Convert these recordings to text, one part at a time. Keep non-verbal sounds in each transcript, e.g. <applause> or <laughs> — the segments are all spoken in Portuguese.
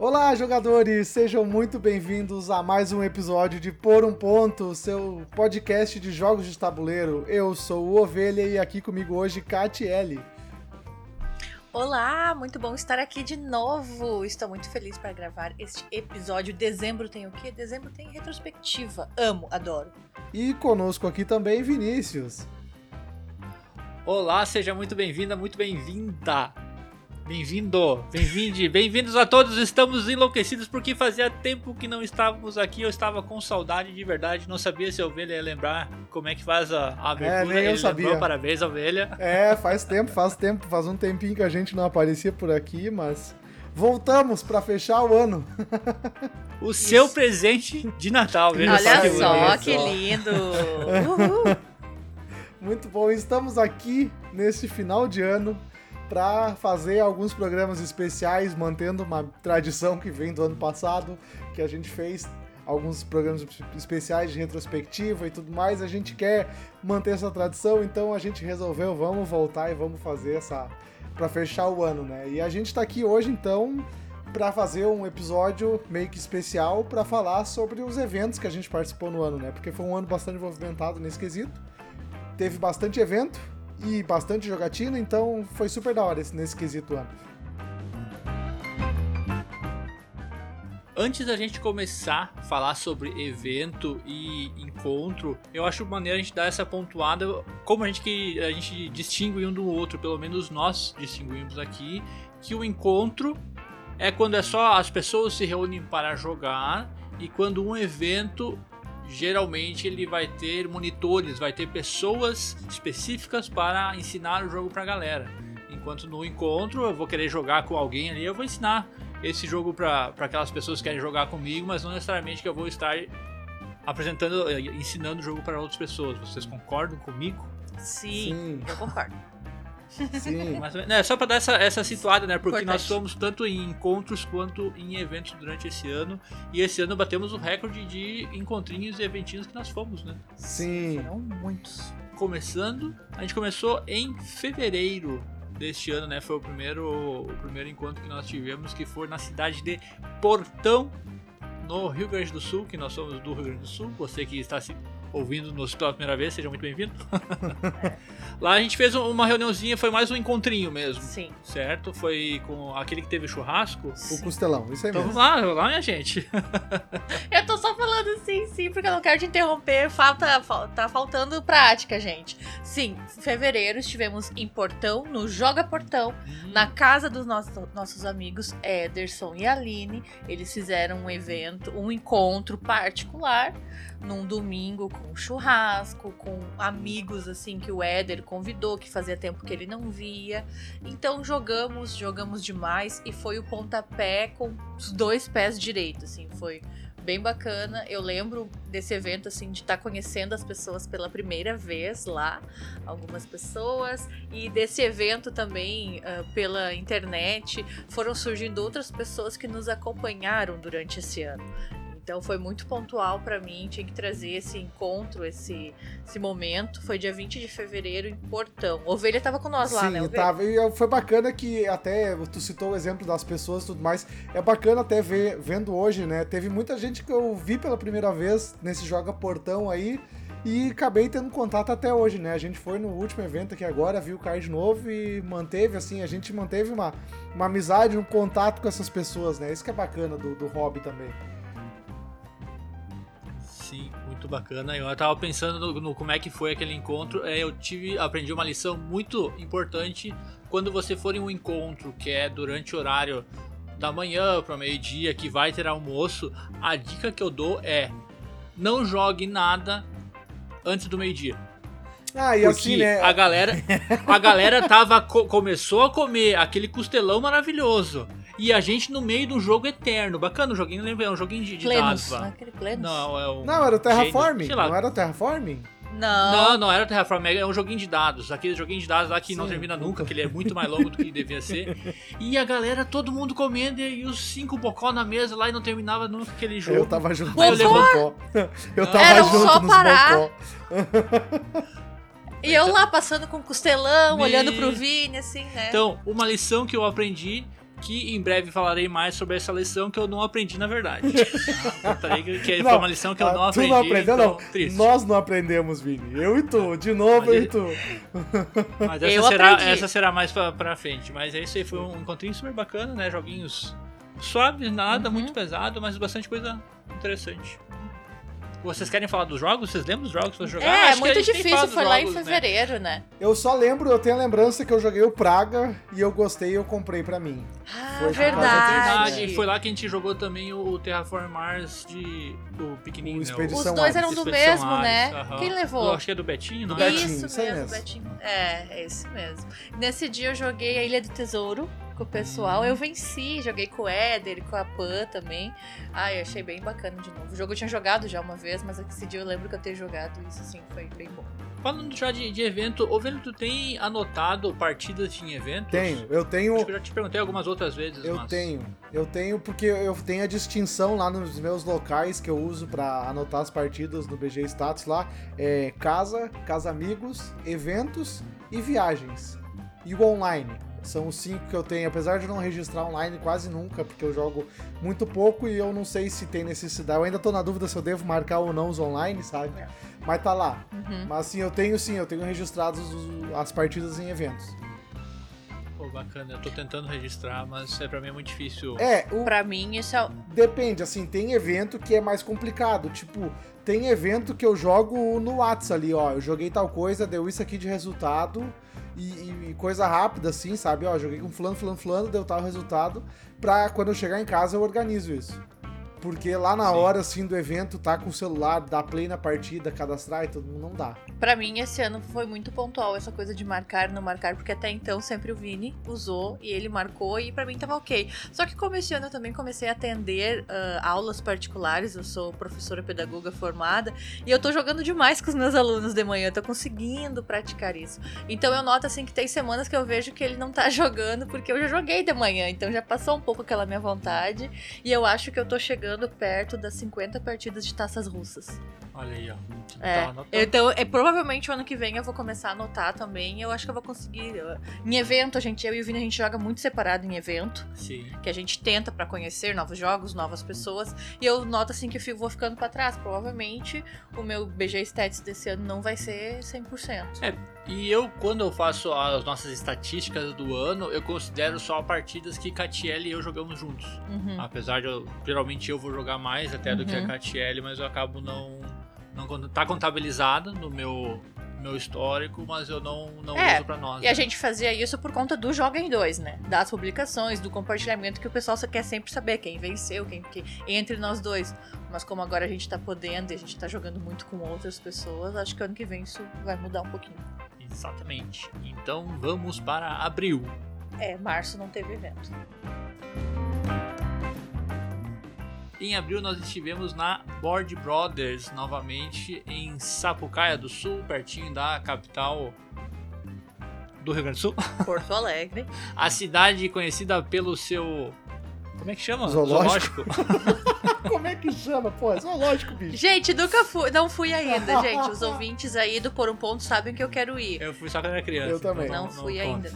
Olá, jogadores! Sejam muito bem-vindos a mais um episódio de Por um Ponto, seu podcast de jogos de tabuleiro. Eu sou o Ovelha e aqui comigo hoje, Catiele. Olá, muito bom estar aqui de novo. Estou muito feliz para gravar este episódio. Dezembro tem o quê? Dezembro tem retrospectiva. Amo, adoro. E conosco aqui também, Vinícius. Olá, seja muito bem-vinda, muito bem-vinda. Bem-vindo, bem-vinde, bem-vindos a todos. Estamos enlouquecidos porque fazia tempo que não estávamos aqui. Eu estava com saudade de verdade. Não sabia se a ovelha ia lembrar como é que faz a, a abertura. É, nem eu Ele sabia. lembrou, parabéns, ovelha. É, faz tempo, faz tempo, faz um tempinho que a gente não aparecia por aqui, mas voltamos para fechar o ano. O seu presente de Natal, veja Isso, só Olha que só, que lindo. <laughs> Uhul. Muito bom, estamos aqui nesse final de ano para fazer alguns programas especiais, mantendo uma tradição que vem do ano passado, que a gente fez alguns programas especiais de retrospectiva e tudo mais. A gente quer manter essa tradição, então a gente resolveu, vamos voltar e vamos fazer essa para fechar o ano, né? E a gente tá aqui hoje então para fazer um episódio meio que especial para falar sobre os eventos que a gente participou no ano, né? Porque foi um ano bastante movimentado nesse quesito teve bastante evento e bastante jogatina, então foi super da hora esse, nesse quesito ano. Antes da gente começar a falar sobre evento e encontro, eu acho maneiro a gente dar essa pontuada, como a gente que a gente distingue um do outro, pelo menos nós distinguimos aqui, que o encontro é quando é só as pessoas se reúnem para jogar e quando um evento geralmente ele vai ter monitores, vai ter pessoas específicas para ensinar o jogo para a galera. Enquanto no encontro eu vou querer jogar com alguém ali, eu vou ensinar esse jogo para aquelas pessoas que querem jogar comigo, mas não necessariamente que eu vou estar apresentando, eh, ensinando o jogo para outras pessoas. Vocês concordam comigo? Sim, Sim. eu concordo. Sim. <laughs> Mas, né, só para dar essa, essa situada, né? Porque nós Importante. somos tanto em encontros quanto em eventos durante esse ano. E esse ano batemos o recorde de encontrinhos e eventinhos que nós fomos, né? Sim. Foram muitos. Começando, a gente começou em fevereiro deste ano, né? Foi o primeiro, o primeiro encontro que nós tivemos, que foi na cidade de Portão, no Rio Grande do Sul, que nós somos do Rio Grande do Sul. Você que está se ouvindo-nos pela primeira vez, seja muito bem-vindo. <laughs> Lá a gente fez uma reuniãozinha, foi mais um encontrinho mesmo. Sim. Certo? Foi com aquele que teve churrasco. O sim. costelão, isso aí Então mesmo. vamos lá, vamos lá, minha gente. <laughs> Eu tô só falando sim, sim, porque eu não quero te interromper. Falta, fal- tá faltando prática, gente. Sim, em fevereiro estivemos em Portão, no Joga Portão, na casa dos nossos, nossos amigos Ederson e Aline. Eles fizeram um evento, um encontro particular num domingo com churrasco, com amigos assim que o Éder convidou, que fazia tempo que ele não via. Então jogamos, jogamos demais e foi o pontapé com os dois pés direitos, assim, foi bem bacana. Eu lembro desse evento assim de estar conhecendo as pessoas pela primeira vez lá, algumas pessoas e desse evento também ah, pela internet foram surgindo outras pessoas que nos acompanharam durante esse ano. Então foi muito pontual pra mim, tinha que trazer esse encontro, esse, esse momento. Foi dia 20 de fevereiro em Portão. Ovelha tava com nós lá, Sim, né? Ovelha? tava. E foi bacana que até tu citou o exemplo das pessoas e tudo mais. É bacana até ver, vendo hoje, né? Teve muita gente que eu vi pela primeira vez nesse Joga Portão aí. E acabei tendo contato até hoje, né? A gente foi no último evento aqui agora, viu o Caio de novo e manteve, assim, a gente manteve uma, uma amizade, um contato com essas pessoas, né? Isso que é bacana do, do hobby também. Sim, muito bacana. Eu tava pensando no, no como é que foi aquele encontro. É, eu tive, aprendi uma lição muito importante quando você for em um encontro que é durante o horário da manhã para meio-dia, que vai ter almoço. A dica que eu dou é não jogue nada antes do meio-dia. Ah, e Porque assim, né? a galera, a galera tava co- começou a comer aquele costelão maravilhoso. E a gente no meio de um jogo eterno. Bacana o joguinho, lembra? É um joguinho de, de dados Plenos, lá. né? Aquele Plenos? Não, é um. Não, era o Terraforming. sei lá. Não era o Terraforming? Não. Não, não era o Terraform, é um joguinho de dados. Aquele joguinho de dados lá que não Sim, termina puta. nunca, que ele é muito mais longo do que devia ser. E a galera, todo mundo comendo e os cinco bocó na mesa lá e não terminava nunca aquele jogo. Eu tava junto Bocó? nos bocó. Eu tava Era junto só nos parar. bocó. <laughs> E eu lá passando com costelão, Me- olhando pro Vini, assim, né? Então, uma lição que eu aprendi que em breve falarei mais sobre essa lição que eu não aprendi na verdade. <laughs> Contarei que Não, foi uma lição que eu ah, não tu aprendi. não aprendeu, então, não. Triste. Nós não aprendemos, Vini. Eu e tu. De novo, Mas eu e tu. <laughs> Mas essa Eu será, aprendi. essa será mais pra, pra frente. Mas é isso aí, foi um encontrinho super bacana, né? Joguinhos suaves, nada Uhum. muito pesado, mas bastante coisa interessante. Vocês querem falar dos jogos? Vocês lembram dos jogos pra jogar? É, Acho que a muito difícil, foi lá em jogos, né? fevereiro, né? Eu só lembro, eu tenho a lembrança que eu joguei o Praga e eu gostei e eu comprei pra mim. Ah, Foi verdade. disso, E foi lá que a gente jogou também o Terraform Mars de. O pequenininho, O né? Expedição Os São dois eram do Expedição mesmo, né? Ares, aham. Quem levou? Eu acho que é do Betinho, não Do é? Betinho, Isso isso mesmo, mesmo. Betinho. É, é isso mesmo. Nesse dia eu joguei a Ilha do Tesouro com o pessoal. Eu venci, joguei com o Éder e com a Pan também. Ai, eu achei bem bacana de novo. O jogo eu tinha jogado já uma vez, mas esse dia eu lembro que eu ter jogado isso assim, foi bem bom. Falando já de, de evento, ô Vênus, tu tem anotado partidas em eventos? Tenho, eu tenho. Acho que eu já te perguntei algumas outras vezes, Eu mas... tenho, eu tenho porque eu tenho a distinção lá nos meus locais que eu uso pra anotar as partidas no BG Status lá, é casa, casa amigos, eventos e viagens. E o online. São os cinco que eu tenho, apesar de não registrar online quase nunca, porque eu jogo muito pouco e eu não sei se tem necessidade. Eu ainda tô na dúvida se eu devo marcar ou não os online, sabe? Mas tá lá. Uhum. Mas assim, eu tenho sim, eu tenho registrados os- as partidas em eventos. Pô, bacana, eu tô tentando registrar, mas é, pra mim é muito difícil. É, o, Pra mim, isso é. Depende, assim, tem evento que é mais complicado. Tipo, tem evento que eu jogo no WhatsApp ali, ó. Eu joguei tal coisa, deu isso aqui de resultado. E, e- coisa rápida, assim, sabe? Ó, joguei com fulano, fulano, fulano, deu tal resultado. Pra quando eu chegar em casa eu organizo isso. Porque lá na Sim. hora, assim, do evento, tá com o celular, dar play na partida, cadastrar e tudo, não dá. Pra mim, esse ano foi muito pontual essa coisa de marcar, não marcar, porque até então sempre o Vini usou e ele marcou e pra mim tava ok. Só que como esse ano eu também comecei a atender ah, aulas particulares, eu sou professora pedagoga formada e eu tô jogando demais com os meus alunos de manhã, eu tô conseguindo praticar isso. Então eu noto assim que tem semanas que eu vejo que ele não tá <laughs> jogando porque eu já joguei de manhã, então já passou um pouco aquela minha vontade e eu acho que eu tô chegando perto das 50 partidas de taças russas. Olha aí, ó. É, Tá então, é, provavelmente o ano que vem eu vou começar a anotar também. Eu acho que eu vou conseguir. Em evento, a gente, eu e o Vini, a gente joga muito separado em evento. Sim. Que a gente tenta pra conhecer novos jogos, novas pessoas. E eu noto assim que eu fico- vou ficando pra trás. Provavelmente o meu BG Stats desse ano não vai ser 100%. É, E eu, quando eu faço as nossas estatísticas do ano, eu considero só partidas que Catiele e eu jogamos juntos. Uhum. Apesar de eu, geralmente eu vou jogar mais até do que a Uhum. Catiele, mas eu acabo não. não tá contabilizado no meu, meu histórico, mas eu não, não É, uso pra nós. E a né? gente fazia isso por conta do Joga em Dois, né? Das publicações, do compartilhamento, que o pessoal só quer sempre saber quem venceu, quem, quem entre nós dois. Mas como agora a gente tá podendo e a gente tá jogando muito com outras pessoas, acho que ano que vem isso vai mudar um pouquinho. Exatamente. Então vamos para abril. É, março não teve evento. Em abril nós estivemos na Board Brothers novamente em Sapucaia do Sul, pertinho da capital do Rio Grande do Sul. Porto Alegre. <laughs> A cidade conhecida pelo seu. Como é que chama? Zoológico. <laughs> Como é que chama? Pô, é zoológico, bicho. Gente, nunca fui, não fui ainda, gente. Os ouvintes aí do Por um Ponto sabem que eu quero ir. Eu fui só quando era criança. Eu também. Não, fui conta. ainda.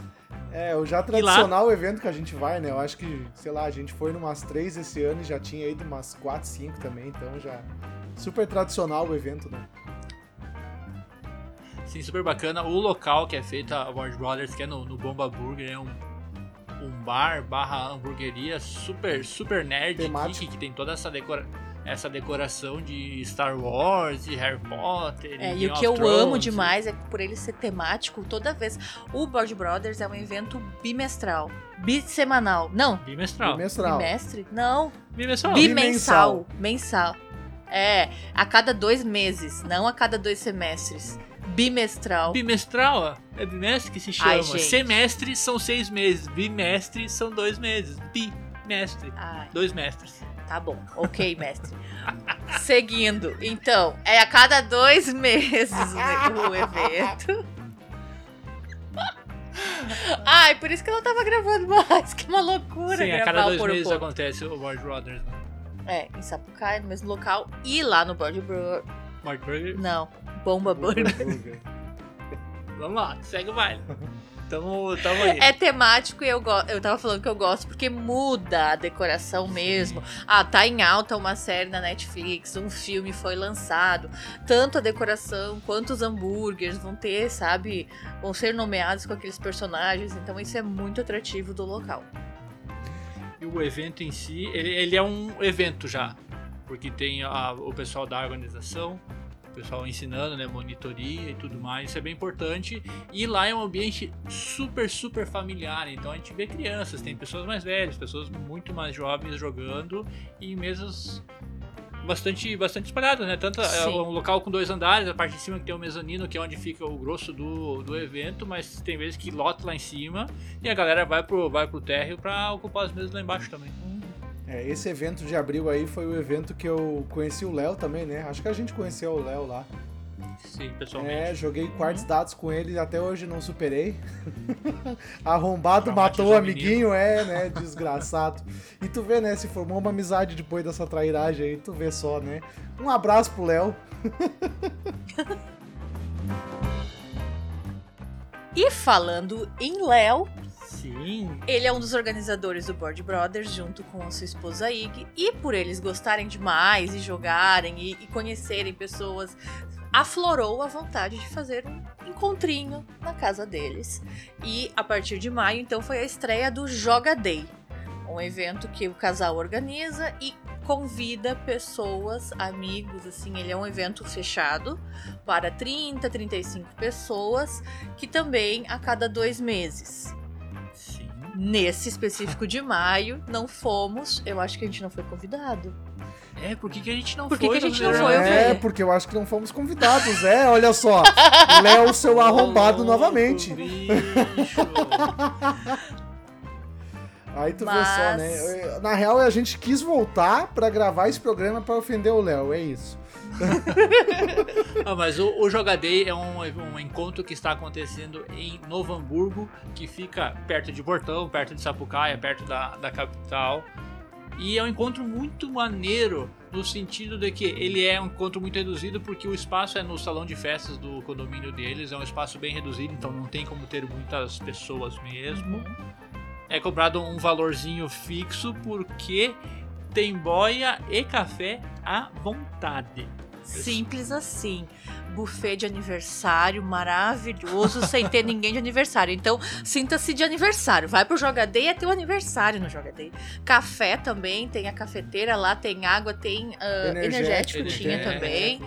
É, o já tradicional evento que a gente vai, né? Eu acho que, sei lá, a gente foi numas três esse ano e já tinha ido umas quatro, cinco também, então já. Super tradicional o evento, né? Sim, super bacana. O local que é feita a Board Brothers, que é no, no Bomba Burger, é um, um bar barra hamburgueria super, super nerd geek, que tem toda essa, decora essa decoração de Star Wars e Harry Potter. É, e Game o que eu amo Thrones. demais é que por ele ser temático, toda vez. O Board Brothers é um evento bimestral. Bissemanal. Não, Bimestral. Bimestral. bimestre? Não. Bimestral. Bimensal. Mensal. É, a cada dois meses, não a cada dois semestres. Bimestral. Bimestral, ó. é bimestre que se chama. Ai. Semestre são seis meses, bimestre são dois meses. Bimestre, Ai, dois mestres. tá bom. Ok, mestre. Seguindo. Então, é a cada dois meses o, evento. Ai, por isso que eu não tava gravando mais. Que uma loucura Sim, a cada dois Por um meses Ponto. acontece o Board Brothers. né? É, em Sapucaia, no mesmo local. E lá no Board Bro... Board Burger. Não, Bomba Burger. <laughs> Vamos lá, segue o baile. Tamo, tamo aí. É temático e eu, eu tava falando que eu gosto porque muda a decoração mesmo. Ah, tá em alta uma série na Netflix, um filme foi lançado. Tanto a decoração quanto os hambúrgueres vão ter, sabe? Vão ser nomeados com aqueles personagens. Então isso é muito atrativo do local. E o evento em si, ele, ele é um evento já. Porque tem a- o pessoal da organização, o pessoal ensinando, né, monitoria e tudo mais, isso é bem importante. E lá é um ambiente super, super familiar, então a gente vê crianças, tem pessoas mais velhas, pessoas muito mais jovens jogando e mesas bastante, bastante espalhadas, né? Tanto é um local com dois andares, a parte de cima que tem o mezanino, que é onde fica o grosso do, do evento, mas tem vezes que lota lá em cima e a galera vai pro, vai pro térreo pra ocupar as mesas lá embaixo também. É, esse evento de abril aí foi o evento que eu conheci o Léo também, né? Acho que a gente conheceu o Léo lá. Sim, pessoalmente. É, joguei quartos dados com ele e até hoje não superei. <laughs> Arrombado Traumatizou matou o menino. amiguinho, é, né? Desgraçado. E tu vê, né? Se formou uma amizade depois dessa trairagem aí, tu vê só, né? Um abraço pro Léo. <laughs> E falando em Léo, Sim. Ele é um dos organizadores do Board Brothers, junto com a sua esposa Ig. E por eles gostarem demais e jogarem e, e conhecerem pessoas, aflorou a vontade de fazer um encontrinho na casa deles. E a partir de maio, então, foi a estreia do Joga Day. Um evento que o casal organiza e convida pessoas, amigos, assim, ele é um evento fechado para 30, 35 pessoas, que também a cada dois meses. Nesse específico de maio, não fomos. Eu acho que a gente não foi convidado. É, por que, que a gente não Por que foi? que a gente não foi? eu É, porque eu acho que não fomos convidados, é, olha só. Léo, seu arrombado Ô, novamente. bicho. Aí tu vê Mas- só, né? Na real, a gente quis voltar pra gravar esse programa pra ofender o Léo, é isso. <laughs> Ah, mas o, o Jogadei é um, um encontro que está acontecendo em Novo Hamburgo, que fica perto de Portão, perto de Sapucaia, perto da, da capital. E é um encontro muito maneiro, no sentido de que ele é um encontro muito reduzido, porque o espaço é no salão de festas do condomínio deles, é um espaço bem reduzido, então não tem como ter muitas pessoas mesmo. É cobrado um valorzinho fixo, porque tem boia e café à vontade. Simples assim. Buffet de aniversário maravilhoso, <laughs> sem ter ninguém de aniversário. Então, sinta-se de aniversário. Vai pro Jogadei, é teu aniversário no Jogadei. Café também, tem a cafeteira lá, tem água, tem ah, Energético, energético, tinha também.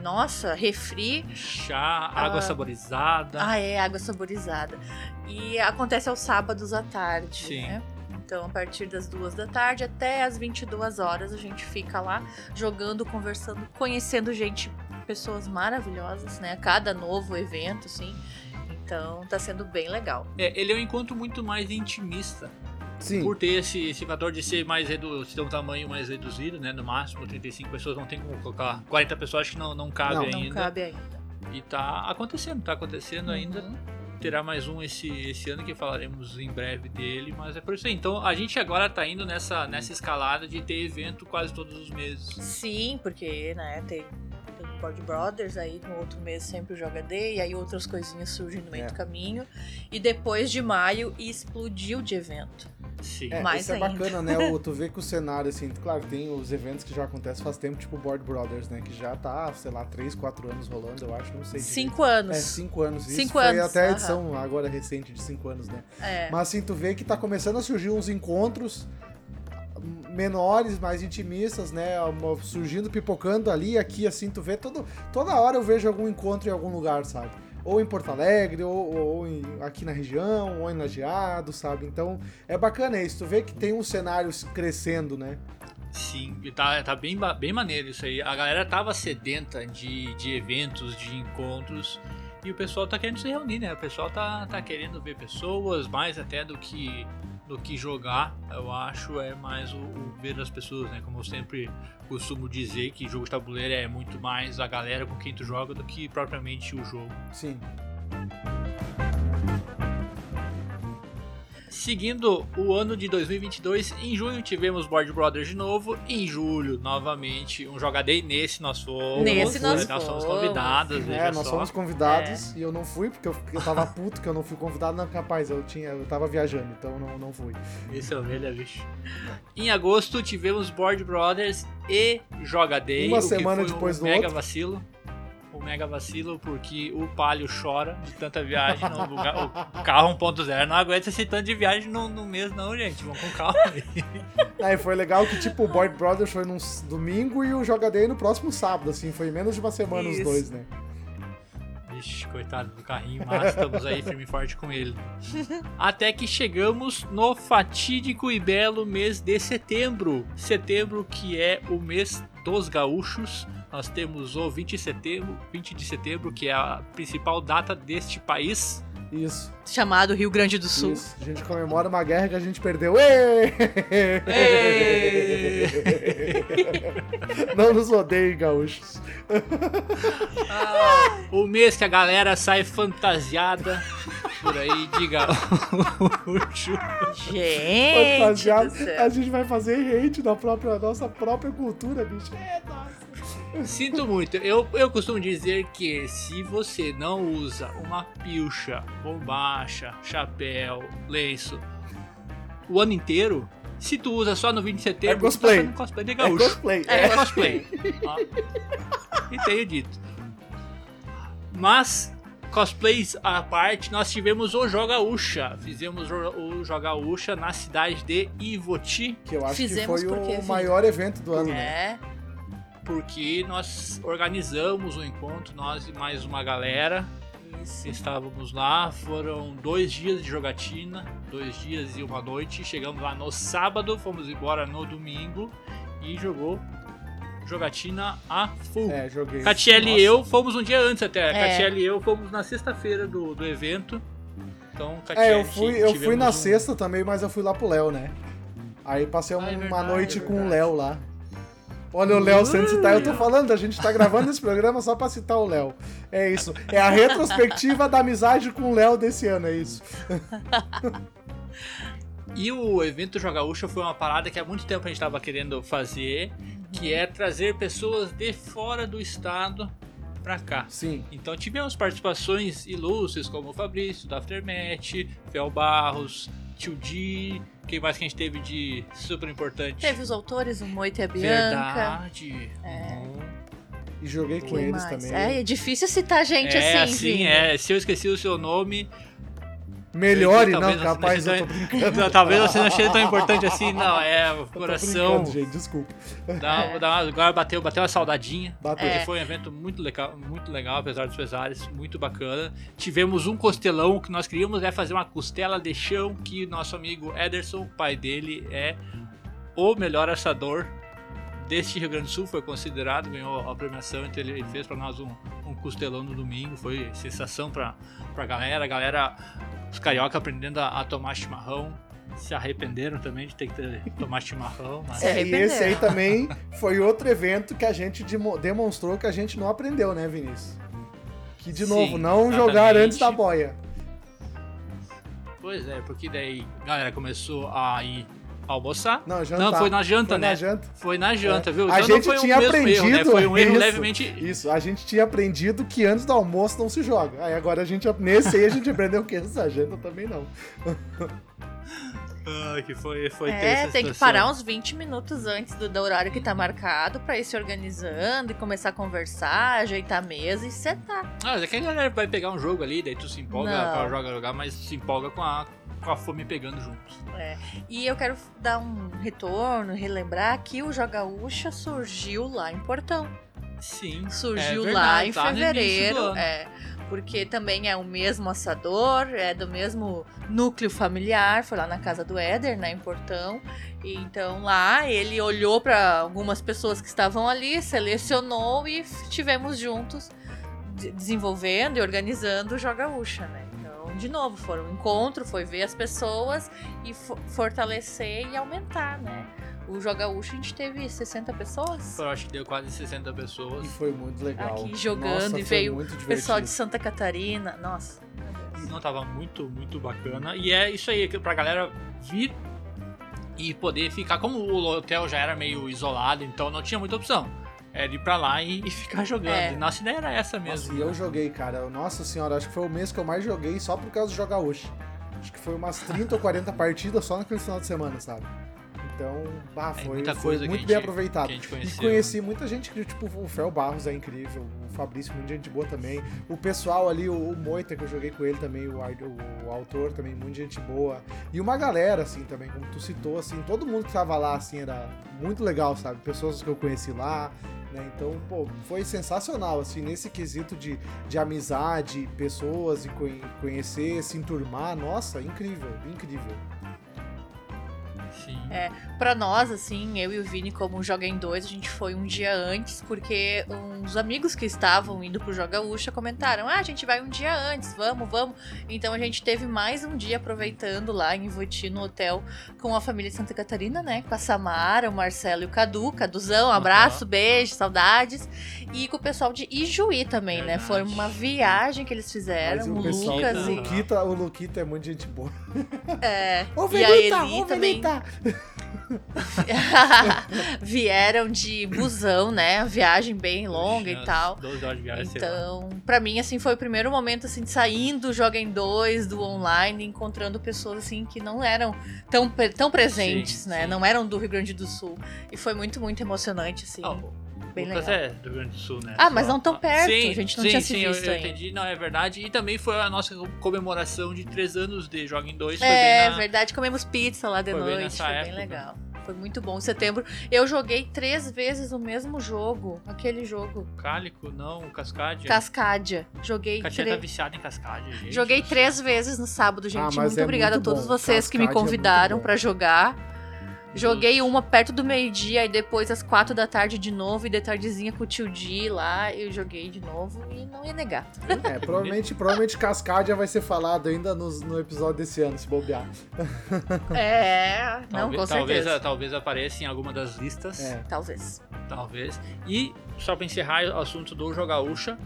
Nossa, refri. Chá, água Ah. saborizada. Ah, é, água saborizada. E acontece aos sábados à tarde, Sim. né? Então, a partir das duas da tarde até as 22 horas, a gente fica lá jogando, conversando, conhecendo gente, pessoas maravilhosas, né? Cada novo evento, assim. Então, tá sendo bem legal. É, ele é um encontro muito mais intimista. Sim. Por ter esse, esse fator de ser mais redu ter um tamanho mais reduzido, né? No máximo 35 pessoas, não tem como colocar 40 pessoas, acho que não, não cabe Não. ainda. Não cabe ainda. E tá acontecendo, tá acontecendo ainda. Terá mais um esse, esse ano que falaremos em breve dele, mas é por isso aí. Então a gente agora tá indo nessa, nessa escalada de ter evento quase todos os meses. Sim, porque, né, tem, Board Brothers, aí no outro mês sempre o Joga Day, e aí outras coisinhas surgem no meio É. do caminho. E depois de maio, explodiu de evento. Sim. É, Mais isso é ainda. bacana, né? <laughs> O- tu vê que o cenário, assim, claro, tem os eventos que já acontecem faz tempo, tipo o Board Brothers, né? Que já tá, sei lá, 3, 4 anos rolando, eu acho, não sei. direito. Cinco anos. É, 5 anos. Isso Cinco foi anos, até a edição agora recente de 5 anos, né? É. Mas assim, tu vê que tá começando a surgir uns encontros menores, mais intimistas, né? Surgindo, pipocando ali, aqui, assim, tu vê todo, toda hora eu vejo algum encontro em algum lugar, sabe? Ou em Porto Alegre, ou, ou em- aqui na região, ou em Lajeado, sabe? Então é bacana isso, tu vê que tem um cenário crescendo, né? Sim, tá, tá bem, bem maneiro isso aí. A galera tava sedenta de, de eventos, de encontros. E o pessoal tá querendo se reunir, né? O pessoal tá, tá querendo ver pessoas, mais até do que, do que jogar. Eu acho é mais o, o ver as pessoas, né? Como eu sempre costumo dizer, que jogo de tabuleiro é muito mais a galera com quem tu joga do que propriamente o jogo. Sim. Seguindo o ano de 2022, em junho tivemos Board Brothers de novo. Em julho, novamente, um Jogadei. Nesse nós fomos. Nesse nós nós somos fomos. convidados, É, nós só. fomos convidados e eu não fui porque eu, eu tava puto que eu não fui convidado. Não, capaz, eu tinha, eu tava viajando, então não, não fui. Esse é ovelha, bicho. Em agosto tivemos Board Brothers e Jogadei. Uma semana foi depois um do mega outro. vacilo. O mega vacilo porque o Palio chora de tanta viagem. no o carro 1.0 não aguenta esse tanto de viagem no, no mês, não, gente. Vamos com calma aí. Aí <laughs> foi legal que, tipo, o Boyd Brothers foi num domingo e o Jogadei no próximo sábado, assim, foi menos de uma semana os Isso. dois, né? Vixe, coitado do carrinho, mas estamos aí firme e forte com ele. <laughs> Até que chegamos no fatídico e belo mês de setembro. Setembro que é o mês dos gaúchos. Nós temos o 20 de setembro, 20 de setembro, que é a principal data deste país. Isso, Chamado Rio Grande do Sul. isso. A gente comemora uma guerra que a gente perdeu. Ê! Não nos odeiem, gaúchos. O mês que a galera sai fantasiada por aí de gaúcho. Gente Fantasiado. do céu. A gente vai fazer hate da própria, nossa própria cultura, bicho. É, nossa. Sinto muito. Eu, eu costumo dizer que se você não usa uma pilcha, bombacha, chapéu, lenço o ano inteiro, se tu usa só no 20 de setembro, É cosplay. tu tá fazendo cosplay de É gaúcho. cosplay. É É cosplay. E tenho dito. Mas, cosplays à parte, nós tivemos o Jogaúcha. Fizemos o Jogaúcha na cidade de Ivoti, Que eu acho Fizemos que foi o maior evento do ano, né? É. porque nós organizamos o encontro, nós e mais uma galera. Isso. Estávamos lá, foram dois dias de jogatina, dois dias e uma noite. Chegamos lá no sábado, fomos embora no domingo e jogou jogatina a full. É, joguei. Catiele e eu fomos um dia antes até. É. Catiele e eu fomos na sexta-feira do, do evento. Então, É, Catiele, eu fui, eu fui na um- sexta também, mas eu fui lá pro Léo, né? Aí passei Ah, é uma verdade, noite é com o. Léo lá. Olha o Léo sendo citado. Eu tô falando, a gente tá gravando esse programa só pra citar o Léo. É isso. É a retrospectiva da amizade com o Léo desse ano, é isso. E o evento Jogaúcha foi uma parada que há muito tempo a gente tava querendo fazer, que é trazer pessoas de fora do estado pra cá. Sim. Então tivemos participações ilustres como o Fabrício, da Aftermath, Fel Barros, Tio Di, quem mais que a gente teve de super importante? Teve os autores, o Moita e a Bianca. Verdade. É. Hum. E joguei com Quem eles mais? também. É, é difícil citar gente é, assim, Vini. é. Se eu esqueci o seu nome, Melhore, não, você capaz, não eu tô brincando. talvez você não achei <laughs> tão importante assim, não. É, o coração. gente, desculpa. Dá, dá agora bateu, bateu uma saudadinha. Bateu. Porque foi um evento muito legal, muito legal, apesar dos pesares, muito bacana. Tivemos um costelão, o que nós queríamos é fazer uma costela de chão, que nosso amigo Ederson, pai dele, é o melhor assador deste Rio Grande do Sul, foi considerado, ganhou a premiação, então ele fez pra nós um, um costelão no domingo, foi sensação pra, pra galera, a galera, os carioca aprendendo a, a tomar chimarrão, se arrependeram também de ter que ter- tomar chimarrão, mas... É, e esse aí também foi outro evento que a gente demo- demonstrou que a gente não aprendeu, né, Vinícius? Que, de Sim, novo, não exatamente. jogar antes da boia. Pois é, porque daí a galera começou a ir almoçar. Não, jantar. Não, foi na janta, Foi né? na janta. Foi na janta, É. viu? A Então não gente foi um tinha mesmo erro, né? aprendido Foi um erro isso. levemente. Isso, a gente tinha aprendido que antes do almoço não se joga. Aí agora a gente, nesse aí a gente aprendeu que antes da janta também não. <laughs> Ah, que foi, foi É, tem que parar uns 20 minutos antes do, do horário que tá marcado pra ir se organizando e começar a conversar, ajeitar a mesa e setar. Ah, mas é que a galera vai pegar um jogo ali, daí tu se empolga jogar, jogar, mas se empolga com a, com a fome pegando juntos. É. E eu quero dar um retorno, relembrar que o Jogaúcha surgiu lá em Portão. Sim. Surgiu é lá em tá fevereiro. É. Porque também é o mesmo assador, é do mesmo núcleo familiar, foi lá na casa do Éder, né, em Portão. E então lá ele olhou para algumas pessoas que estavam ali, selecionou e tivemos juntos de- desenvolvendo e organizando o Jogaúcha, né? De novo, foi um encontro, foi ver as pessoas e fo- fortalecer e aumentar, né? O Jogaúcha a gente teve 60 pessoas. Eu acho que deu quase 60 pessoas. E foi muito legal. Aqui jogando Nossa, e veio muito O pessoal de. Santa Catarina, nossa. Não tava muito, muito bacana. E é isso aí, que pra galera vir e poder ficar. Como o hotel já era meio isolado, então não tinha muita opção. Era ir pra lá e, e ficar jogando. É. E Nossa ideia era essa Nossa, mesmo. e eu joguei, cara. Nossa senhora, acho que foi o mês que eu mais joguei só por causa do Joga Hoje. Acho que foi umas 30 ou 40 partidas só naquele final de semana, sabe? Então, bah, É foi, muita foi muito a bem gente- aproveitado. gente E conheci muita gente que, tipo, o Fel Barros é incrível, o Fabrício, muita gente boa também. O pessoal ali, o, o Moita, que eu joguei com ele também, o, o, o autor também, muita gente boa. E uma galera, assim, também, como tu citou, assim, todo mundo que tava lá, assim, era muito legal, sabe? Pessoas que eu conheci lá, né? Então, pô, foi sensacional, assim, nesse quesito de, de amizade, pessoas e conhe- conhecer, se enturmar, nossa, incrível, incrível. Sim. É. Pra nós, assim, eu e o Vini, como Joga em Dois, a gente foi um dia antes, porque uns amigos que estavam indo pro Joga Ucha comentaram: ah, a gente vai um dia antes, vamos, vamos. Então a gente teve mais um dia aproveitando lá em Ivoti, no hotel, com a família de Santa Catarina, né? Com a Samara, o Marcelo e o Cadu. Caduzão, um abraço, beijo, saudades. E com o pessoal de Ijuí também, né? Verdade. Foi uma viagem que eles fizeram, Mas o o pessoal, Lucas o e. Luquita, o Luquita é muito gente boa. É, Ô, e a Eli também. <laughs> Vieram de busão, né? Viagem bem longa e tal. 12 horas de viagem, sei lá. Então, pra mim, assim, foi o primeiro momento, assim, de saindo do Joga em Dois, do online, encontrando pessoas, assim, que não eram tão, tão presentes, Sim, né? sim. Não eram do Rio Grande do Sul. E foi muito, muito emocionante, assim. Ah, o bem Lucas legal. é do Rio Grande do Sul, né? Ah, mas não tão perto, Sim, a gente não sim, tinha se sim, eu- visto eu, ainda. entendi, não, é verdade. E também foi a nossa comemoração de três anos de Joga em Dois. É, bem na... verdade, comemos pizza lá de Foi bem noite, nessa foi época. bem legal. Foi muito bom. Em setembro, eu joguei três vezes o mesmo jogo, aquele jogo, Cálico, não, Cascade. Cascadia. Joguei Katia três. tá viciada em Cascade, gente. Joguei três vezes no sábado, gente. Ah, muito é obrigada a todos bom. vocês que me é convidaram bom. pra jogar. Joguei uma perto do meio-dia e depois às quatro da tarde de novo e de tardezinha com o tio Di lá, eu joguei de novo e não ia negar. É, provavelmente, provavelmente Cascadia vai ser falado ainda nos- no, episódio desse ano, se bobear. É, <laughs> não, Talvez, com talvez, certeza. talvez apareça em alguma das listas. É. Talvez. Talvez. E, só pra encerrar o assunto do Jogaúcha,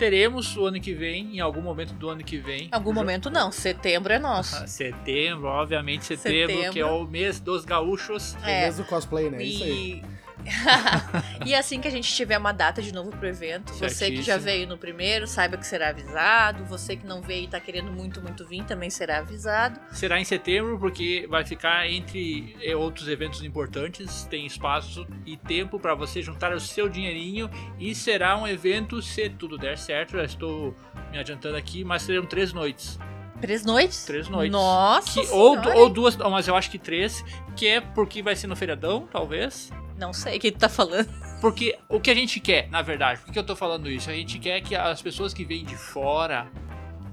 teremos o ano que vem, em algum momento do ano que vem. Em algum o jo- momento não, setembro é nosso. Ah, Setembro, obviamente setembro, Setembro. que é o mês dos gaúchos. É. Mesmo cosplay, né? Isso aí. <laughs> E... assim que a gente tiver uma data de novo pro evento, você que já Certíssimo. veio no primeiro, saiba que será avisado. Você que não veio e tá querendo muito, muito vir, também será avisado. Será em setembro, porque vai ficar entre eh, outros eventos importantes. Tem espaço e tempo para você juntar o seu dinheirinho. E será um evento, se tudo der certo, já estou me adiantando aqui, mas serão três noites. Três noites? Três noites. Nossa Que, ou, ou duas, mas eu acho que três, que é porque vai ser no feriadão, talvez. Não sei o que tu tá falando. Porque o que a gente quer, na verdade, por que eu tô falando isso? A gente quer que as pessoas que vêm de fora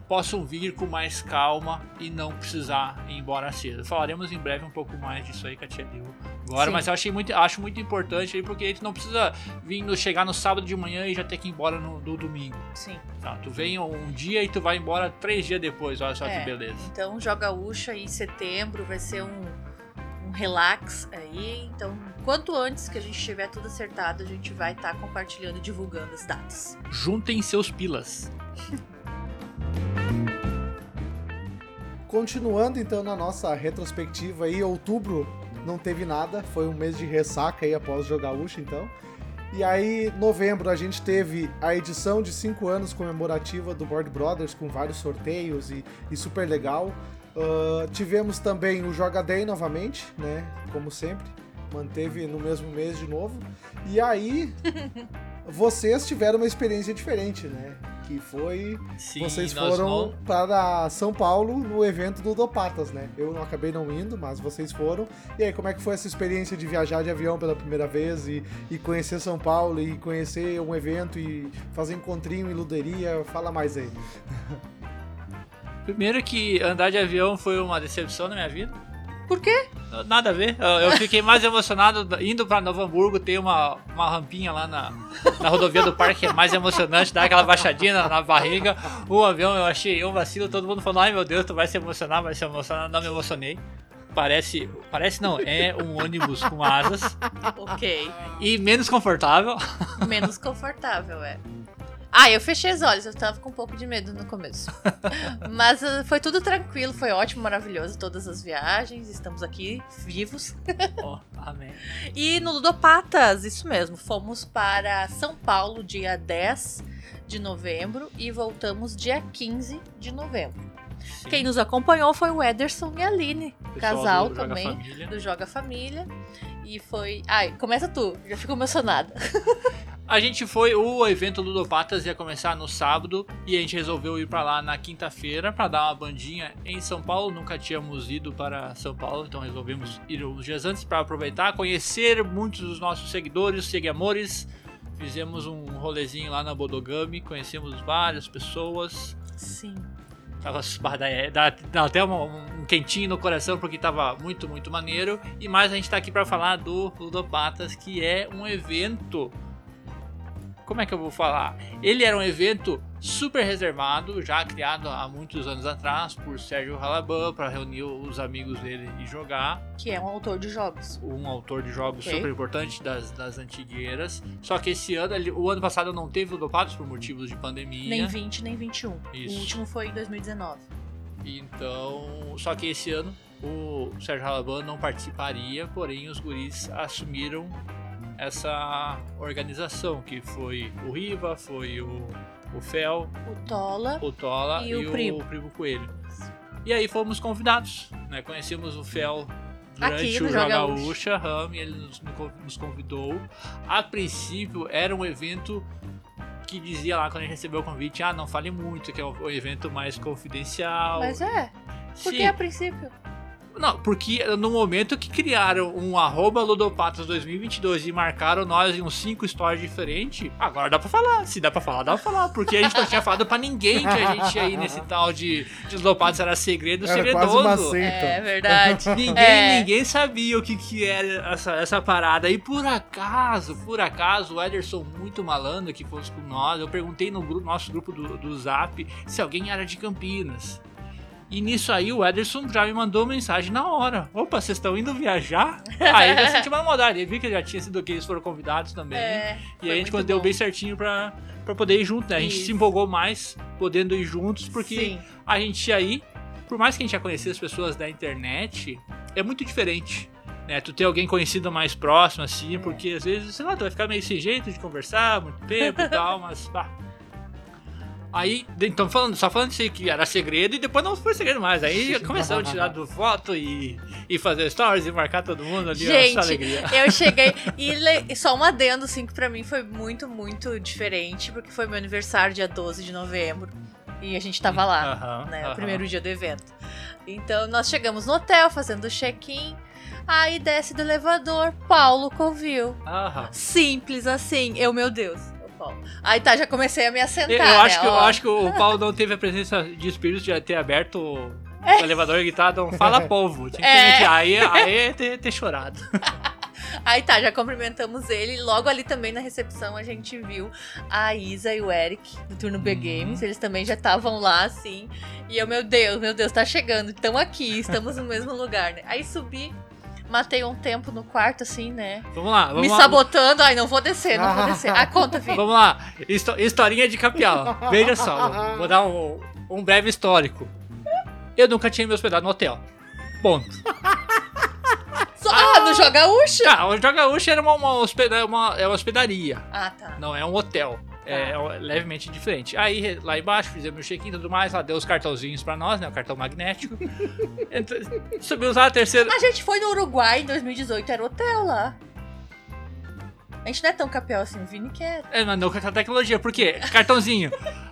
possam vir com mais calma e não precisar ir embora cedo. Falaremos em breve um pouco mais disso aí que a tia deu agora, Sim. mas eu achei muito, acho muito importante aí, porque a gente não precisa vir no, chegar no sábado de manhã e já ter que ir embora no, no domingo. Sim. Tá? Tu vem um dia e tu vai embora três dias depois, olha só É. que beleza. Então, Joga Ucha em setembro vai ser um, um relax aí. Então, quanto antes que a gente tiver tudo acertado, a gente vai estar compartilhando e divulgando as datas. Juntem seus pilas. <laughs> Continuando então na nossa retrospectiva aí, outubro não teve nada, foi um mês de ressaca aí após o Jogaúcha então. E aí, novembro, a gente teve a edição de 5 anos comemorativa do Board Brothers, com vários sorteios e, e super legal. Ah, tivemos também o Joga Day novamente, né? Como sempre. Manteve no mesmo mês de novo. E aí, <laughs> vocês tiveram uma experiência diferente, né? Que foi Sim, vocês foram não- para São Paulo no evento do Dopatas, né? Eu não acabei não indo, mas vocês foram. E aí, como é que foi essa experiência de viajar de avião pela primeira vez e, e conhecer São Paulo e conhecer um evento e fazer encontrinho em luderia? Fala mais aí. <laughs> Primeiro que andar de avião foi uma decepção na minha vida. Por quê? Nada a ver. Eu- Eu fiquei mais emocionado indo pra Novo Hamburgo, tem uma, uma rampinha lá na, na rodovia do parque, que é mais emocionante, dá aquela baixadinha na, na barriga. O avião eu achei um vacilo, todo mundo falando, ai meu Deus, tu vai se emocionar, vai se emocionar. Não me emocionei. Parece, parece não, é um ônibus com asas Ok. e menos confortável. Menos confortável, é. Ah, eu fechei os olhos, eu tava com um pouco de medo no começo. <laughs> Mas uh, foi tudo tranquilo, foi ótimo, maravilhoso, todas as viagens, estamos aqui vivos. Ó, amém. E no Ludopatas, isso mesmo, fomos para São Paulo dia 10 de novembro e voltamos dia 15 de novembro. Sim. Quem nos acompanhou foi o Ederson e a Aline, casal do Joga também Família. do Joga Família. E foi. Ai, começa tu, já fico emocionada. <laughs> A gente foi, o evento Ludopatas ia começar no sábado e a gente resolveu ir pra lá na quinta-feira pra dar uma bandinha em São Paulo. Nunca tínhamos ido para São Paulo, então resolvemos ir uns dias antes pra aproveitar, conhecer muitos dos nossos seguidores, seguidores. Fizemos um rolezinho lá na Bodogami, conhecemos várias pessoas. Sim. Tava, bah, dá, até um, um quentinho no coração porque tava muito, muito maneiro. E mais a gente tá aqui pra falar do Ludopatas, que é um evento. Como é que eu vou falar? Ele era um evento super reservado, já criado há muitos anos atrás por Sérgio Halaban para reunir os amigos dele e jogar. Que é um autor de jogos. Um autor de jogos Ok. super importante das, das antigueiras. Só que esse ano, o ano passado não teve Ludopatas por motivos de pandemia. Nem 20, nem 21. Isso. O último foi em 2019. Então, só que esse ano o Sérgio Halaban não participaria, porém os guris assumiram essa organização, que foi o Riva, foi o, o Fel, O Tola. o Tola E e, o o, Primo. Primo Coelho. E aí fomos convidados, né? Conhecemos o Fel durante Aqui o Joga Joga Ucha. Ucha, Ram, e ele nos, nos convidou. A princípio era um evento que dizia lá quando a gente recebeu o convite, ah, não fale muito, que é um evento mais confidencial. Mas é, por Sim. que a princípio? Não, porque no momento que criaram um arroba Ludopatas 2022 e marcaram nós em uns 5 stories diferentes, agora dá pra falar. Se dá pra falar, dá pra falar. Porque a gente não tinha falado pra ninguém que a gente ia ir nesse tal de, de Ludopatas era segredo Era segredoso. quase uma seita. É verdade. <laughs> Ninguém, É. ninguém sabia o que, que era essa, essa parada. E por acaso, por acaso, o Ederson, muito malandro que fosse com nós, eu perguntei no grupo, nosso grupo do, do Zap se alguém era de Campinas. E nisso aí o Ederson já me mandou mensagem na hora. Opa, vocês estão indo viajar? Aí eu senti uma maldade. Ele viu que já tinha sido que eles foram convidados também. É, e a gente deu bem certinho pra, pra poder ir junto, né? A gente Isso. se empolgou mais podendo ir juntos, porque Sim. a gente aí, por mais que a gente já conhecia as pessoas da internet, é muito diferente. Né, tu ter alguém conhecido mais próximo, assim, porque às vezes, sei lá, tu vai ficar meio sem jeito de conversar, muito <laughs> tempo e tal, mas pá. Aí, então falando, só falando assim que era segredo e depois não foi segredo mais. Aí <laughs> começamos a tirar do foto e, e fazer stories e marcar todo mundo ali, Gente, alegria. Eu <laughs> cheguei. E só um adendo, assim, que pra mim foi muito, muito diferente, porque foi meu aniversário, dia 12 de novembro. E a gente tava lá, Aham, né? O aham. primeiro dia do evento. Então nós chegamos no hotel fazendo o check-in. Aí desce do elevador, Paulo Covil. Simples assim. Eu, meu Deus. Paulo. Aí tá, já comecei a me assentar. Eu, eu acho né? que, eu Ó, acho que o Paulo não teve a presença de espírito de ter aberto o, É. o elevador e gritado, um fala <laughs> povo. Tinha que É. aí, aí é ter, ter chorado. <laughs> Aí tá, já cumprimentamos ele. Logo ali também na recepção a gente viu a Isa e o Eric do turno B Uhum. Games. Eles também já estavam lá, assim. E eu, meu Deus, meu Deus, tá chegando. Estão aqui, estamos no mesmo lugar, né? Aí subi, matei um tempo no quarto, assim, né? Vamos lá, vamos Me lá. sabotando. Ai, não vou descer, não vou <laughs> descer. Ah, conta, filho. Vamos lá, Histo- historinha de Capial. Veja só, vou- dar um, um breve histórico. Eu nunca tinha me hospedado no hotel. Ponto. <laughs> Só- Ah, no Joga Ucha? Tá, o Jogaúcha era uma, uma, hospeda- uma- é uma hospedaria, Ah, tá. não é um hotel. É, é levemente diferente. Aí lá embaixo fizemos o check-in e tudo mais, lá deu os cartãozinhos pra nós, né? O cartão magnético. <laughs> Entra- Subimos lá a terceira. A gente foi no Uruguai em 2018, era hotel lá. A gente não é tão capel assim, o Vini quer. É, mas não com aquela tecnologia, por quê? Cartãozinho.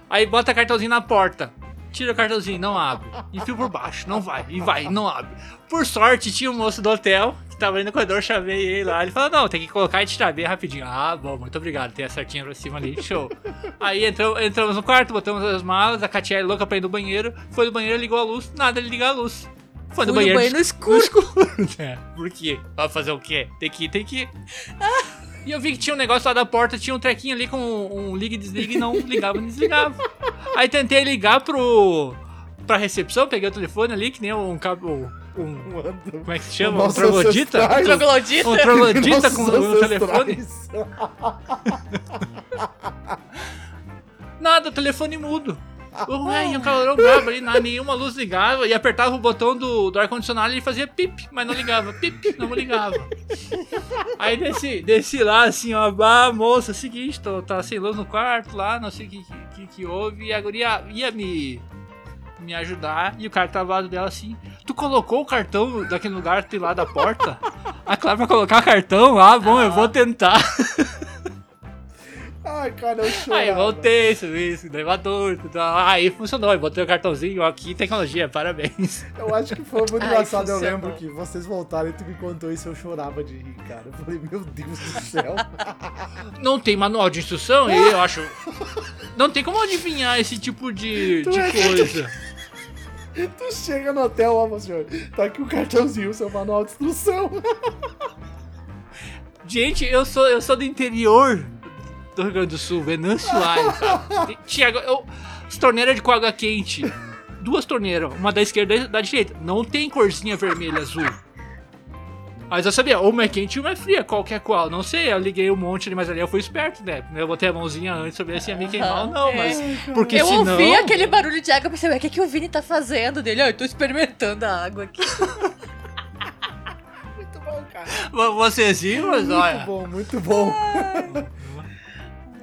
Aí bota cartãozinho na porta. Tira o cartãozinho, não abre. Enfia por baixo, não vai. E vai, não abre. Por sorte, tinha um moço do hotel que tava aí no corredor, chamei ele lá. Ele falou: Não, tem que colocar e tirar bem rapidinho. Ah, bom, muito obrigado. Tem a certinha pra cima ali, show. Aí entrou- entramos no quarto, botamos as malas. A Katia louca pra ir no banheiro. Foi no banheiro, ligou a luz. Nada, ele ligar a luz. Foi no Fui banheiro. no escuro. No escuro. <laughs> É, por quê? Vai fazer o quê? Tem que ir, tem que ir. <laughs> E eu vi que tinha um negócio lá da porta, tinha um trequinho ali com um, um liga e desliga e não ligava nem desligava. Aí tentei ligar pro. pra recepção, peguei o telefone ali, que nem um cabo. Um, como é que se chama? Um troglodita? ancestrais. Troglodita. Um troglodita com o telefone. Nada, telefone mudo. O calorão brabo ali, nenhuma luz ligava. E apertava o botão do, do ar-condicionado e ele fazia pip, mas não ligava. Pip, não ligava. Aí desci, desci lá assim, ó. Ah, moça, seguinte, tô, tá sem luz no quarto lá, não sei o que, que, que houve. E a guria ia me, me ajudar. E o cara tava do lado dela assim. Tu colocou o cartão daquele lugar lá da porta? Ah, claro, pra colocar cartão? Ah, bom, eu vou tentar. Ai, cara, eu chorava. Aí voltei, subi esse elevador, tudo. aí funcionou, eu botei o cartãozinho, aqui tecnologia, parabéns. Eu acho que foi muito Ai, engraçado, eu funcionou. lembro que vocês voltaram e tu me contou isso, eu chorava de rir, cara. Eu falei, meu Deus do céu. <laughs> Não tem manual de instrução e eu acho. Não tem como adivinhar esse tipo de, de é coisa. tu chega no hotel, ó, meu senhor, tá aqui o cartãozinho, o seu manual de instrução. <laughs> Gente, eu sou, eu sou do interior do Rio Grande do Sul, Venâncio <laughs> Aires, sabe? Tinha eu, as torneiras de com água quente. Duas torneiras, uma da esquerda e da direita. Não tem corzinha vermelha, azul. Mas eu sabia, uma é quente e uma é fria, qualquer qual. Não sei, eu liguei um monte ali, mas ali eu fui esperto, né? Eu botei a mãozinha antes, saber se ia me queimar ou não, É. mas. Porque eu senão. ouvi aquele barulho de água e pensei, o que, que o Vini tá fazendo dele? Ó, eu tô experimentando a água aqui. <laughs> Muito bom, cara. Você sim, mas Muito olha. bom, muito bom. <laughs>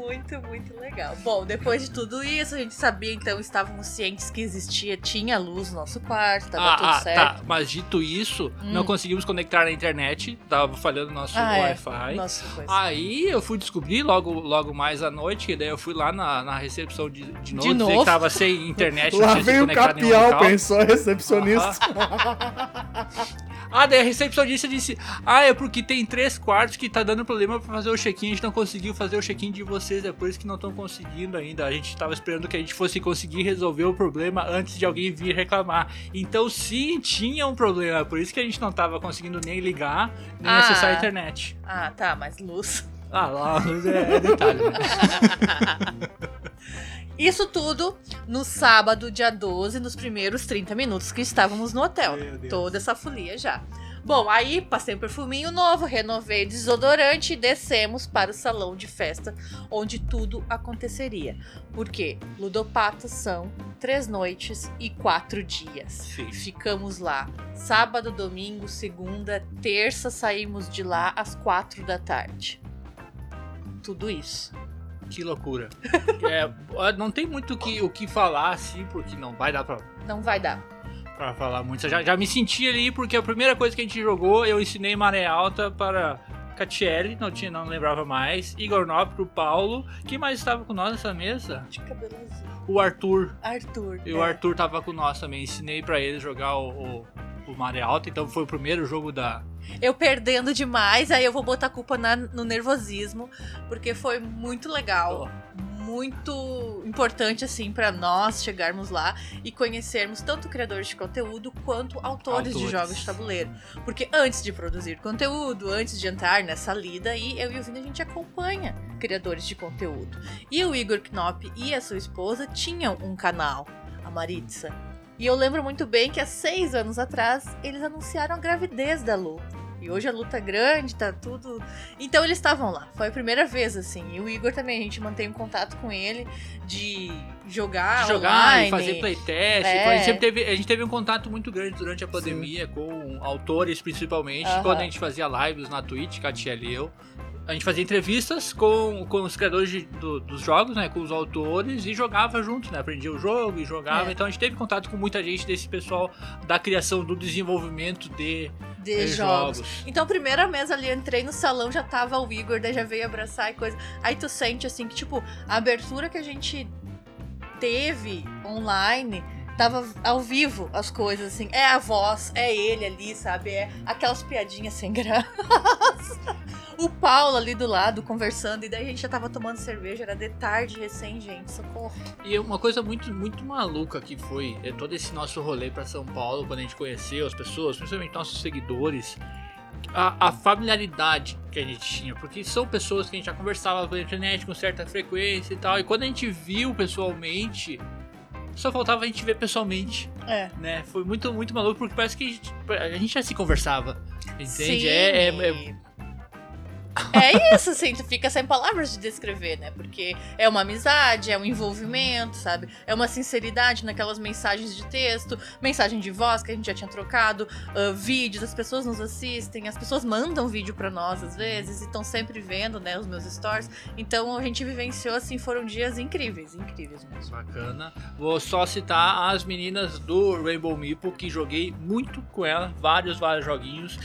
Muito, muito legal. Bom, depois de tudo isso, a gente sabia, então, estávamos cientes que existia, tinha luz no nosso quarto, tava Ah, tudo ah, certo. tá. Mas dito isso, Hum. não conseguimos conectar na internet. Tava falhando nosso Ah, é. Wi-Fi. Nossa, coisa. Aí eu fui descobrir logo, logo mais à noite, que daí eu fui lá na, na recepção de, de novo, De novo? que tava sem internet, Lá <laughs> não tinha se vem o capial, pensou recepcionista. <laughs> Ah, daí a recepcionista disse: Ah, é porque tem três quartos que tá dando problema pra fazer o check-in, a gente não conseguiu fazer o check-in de vocês, é por isso que não estão conseguindo ainda. A gente tava esperando que a gente fosse conseguir resolver o problema antes de alguém vir reclamar. Então sim, tinha um problema, por isso que a gente não tava conseguindo nem ligar, nem Ah. acessar a internet. Ah, tá, mas luz. Ah, lá, é, é detalhe. <laughs> Isso tudo no sábado, dia 12, nos primeiros 30 minutos que estávamos no hotel. Toda essa folia já. Bom, aí passei um perfuminho novo, renovei o desodorante e descemos para o salão de festa onde tudo aconteceria. Porque Ludopatas são três noites e quatro dias. Sim. Ficamos lá sábado, domingo, segunda, terça, saímos de lá às quatro da tarde. Tudo isso. Que loucura. <laughs> É, não tem muito o que, o que falar, assim, porque não vai dar pra, Não vai dar. pra falar muito. Eu Já, já me senti ali, porque a primeira coisa que a gente jogou, eu ensinei Maré Alta para Catiele, não, tinha, não lembrava mais, Igor Nop pro Paulo. Quem mais estava com nós nessa mesa? De cabelo azul. O Arthur. Arthur. E é. o Arthur tava com nós também. Ensinei pra ele jogar o, o, o Maré Alta, então foi o primeiro jogo da. Eu perdendo demais, aí eu vou botar a culpa na- no nervosismo, porque foi muito legal. Muito importante, assim, pra nós chegarmos lá e conhecermos tanto criadores de conteúdo quanto autores, de Autores. jogos de tabuleiro. Porque antes de produzir conteúdo, antes de entrar nessa lida aí, eu e o Vini a gente acompanha criadores de conteúdo. E o Igor Knop e a sua esposa tinham um canal, a Maritza. E eu lembro muito bem que há seis anos atrás eles anunciaram a gravidez da Lu. E hoje a luta é grande, tá tudo. Então eles estavam lá. Foi a primeira vez, assim. E o Igor também, a gente mantém um contato com ele de jogar. de jogar online. e fazer playtest. É. A, gente teve, a gente teve um contato muito grande durante a pandemia com autores, principalmente, quando a gente fazia lives na Twitch, Catiel e eu. A gente fazia entrevistas com, com os criadores de- do- dos jogos, né? Com os autores e jogava junto, né? Aprendia o jogo e jogava. É. Então a gente teve contato com muita gente desse pessoal da criação, do desenvolvimento de, de de jogos. jogos. Então, primeira mesa ali, entrei no salão, já tava o Igor, daí já veio abraçar e coisa. Aí tu sente, assim, que, tipo, a abertura que a gente teve online tava ao vivo as coisas, assim. É a voz, é ele ali, sabe? É aquelas piadinhas sem <laughs> graça. O Paulo ali do lado conversando, e daí a gente já tava tomando cerveja, era de tarde recém, gente, socorro. E uma coisa muito, muito maluca que foi é, todo esse nosso rolê pra São Paulo, quando a gente conheceu as pessoas, principalmente nossos seguidores, a, a familiaridade que a gente tinha, porque são pessoas que a gente já conversava pela internet com certa frequência e tal, e quando a gente viu pessoalmente, só faltava a gente ver pessoalmente, É. né? Foi muito, muito maluco, porque parece que a gente, a gente já se conversava, entende? Sim, É, é, é- É isso, assim, tu fica sem palavras de descrever, né? Porque é uma amizade, é um envolvimento, sabe? É uma sinceridade naquelas mensagens de texto, mensagem de voz que a gente já tinha trocado, uh, vídeos, as pessoas nos assistem, as pessoas mandam vídeo para nós às vezes e estão sempre vendo, né, os meus stories. Então a gente vivenciou, assim, foram dias incríveis, incríveis mesmo. Bacana. Vou só citar as meninas do Rainbow Meeple, que joguei muito com ela, vários, vários joguinhos.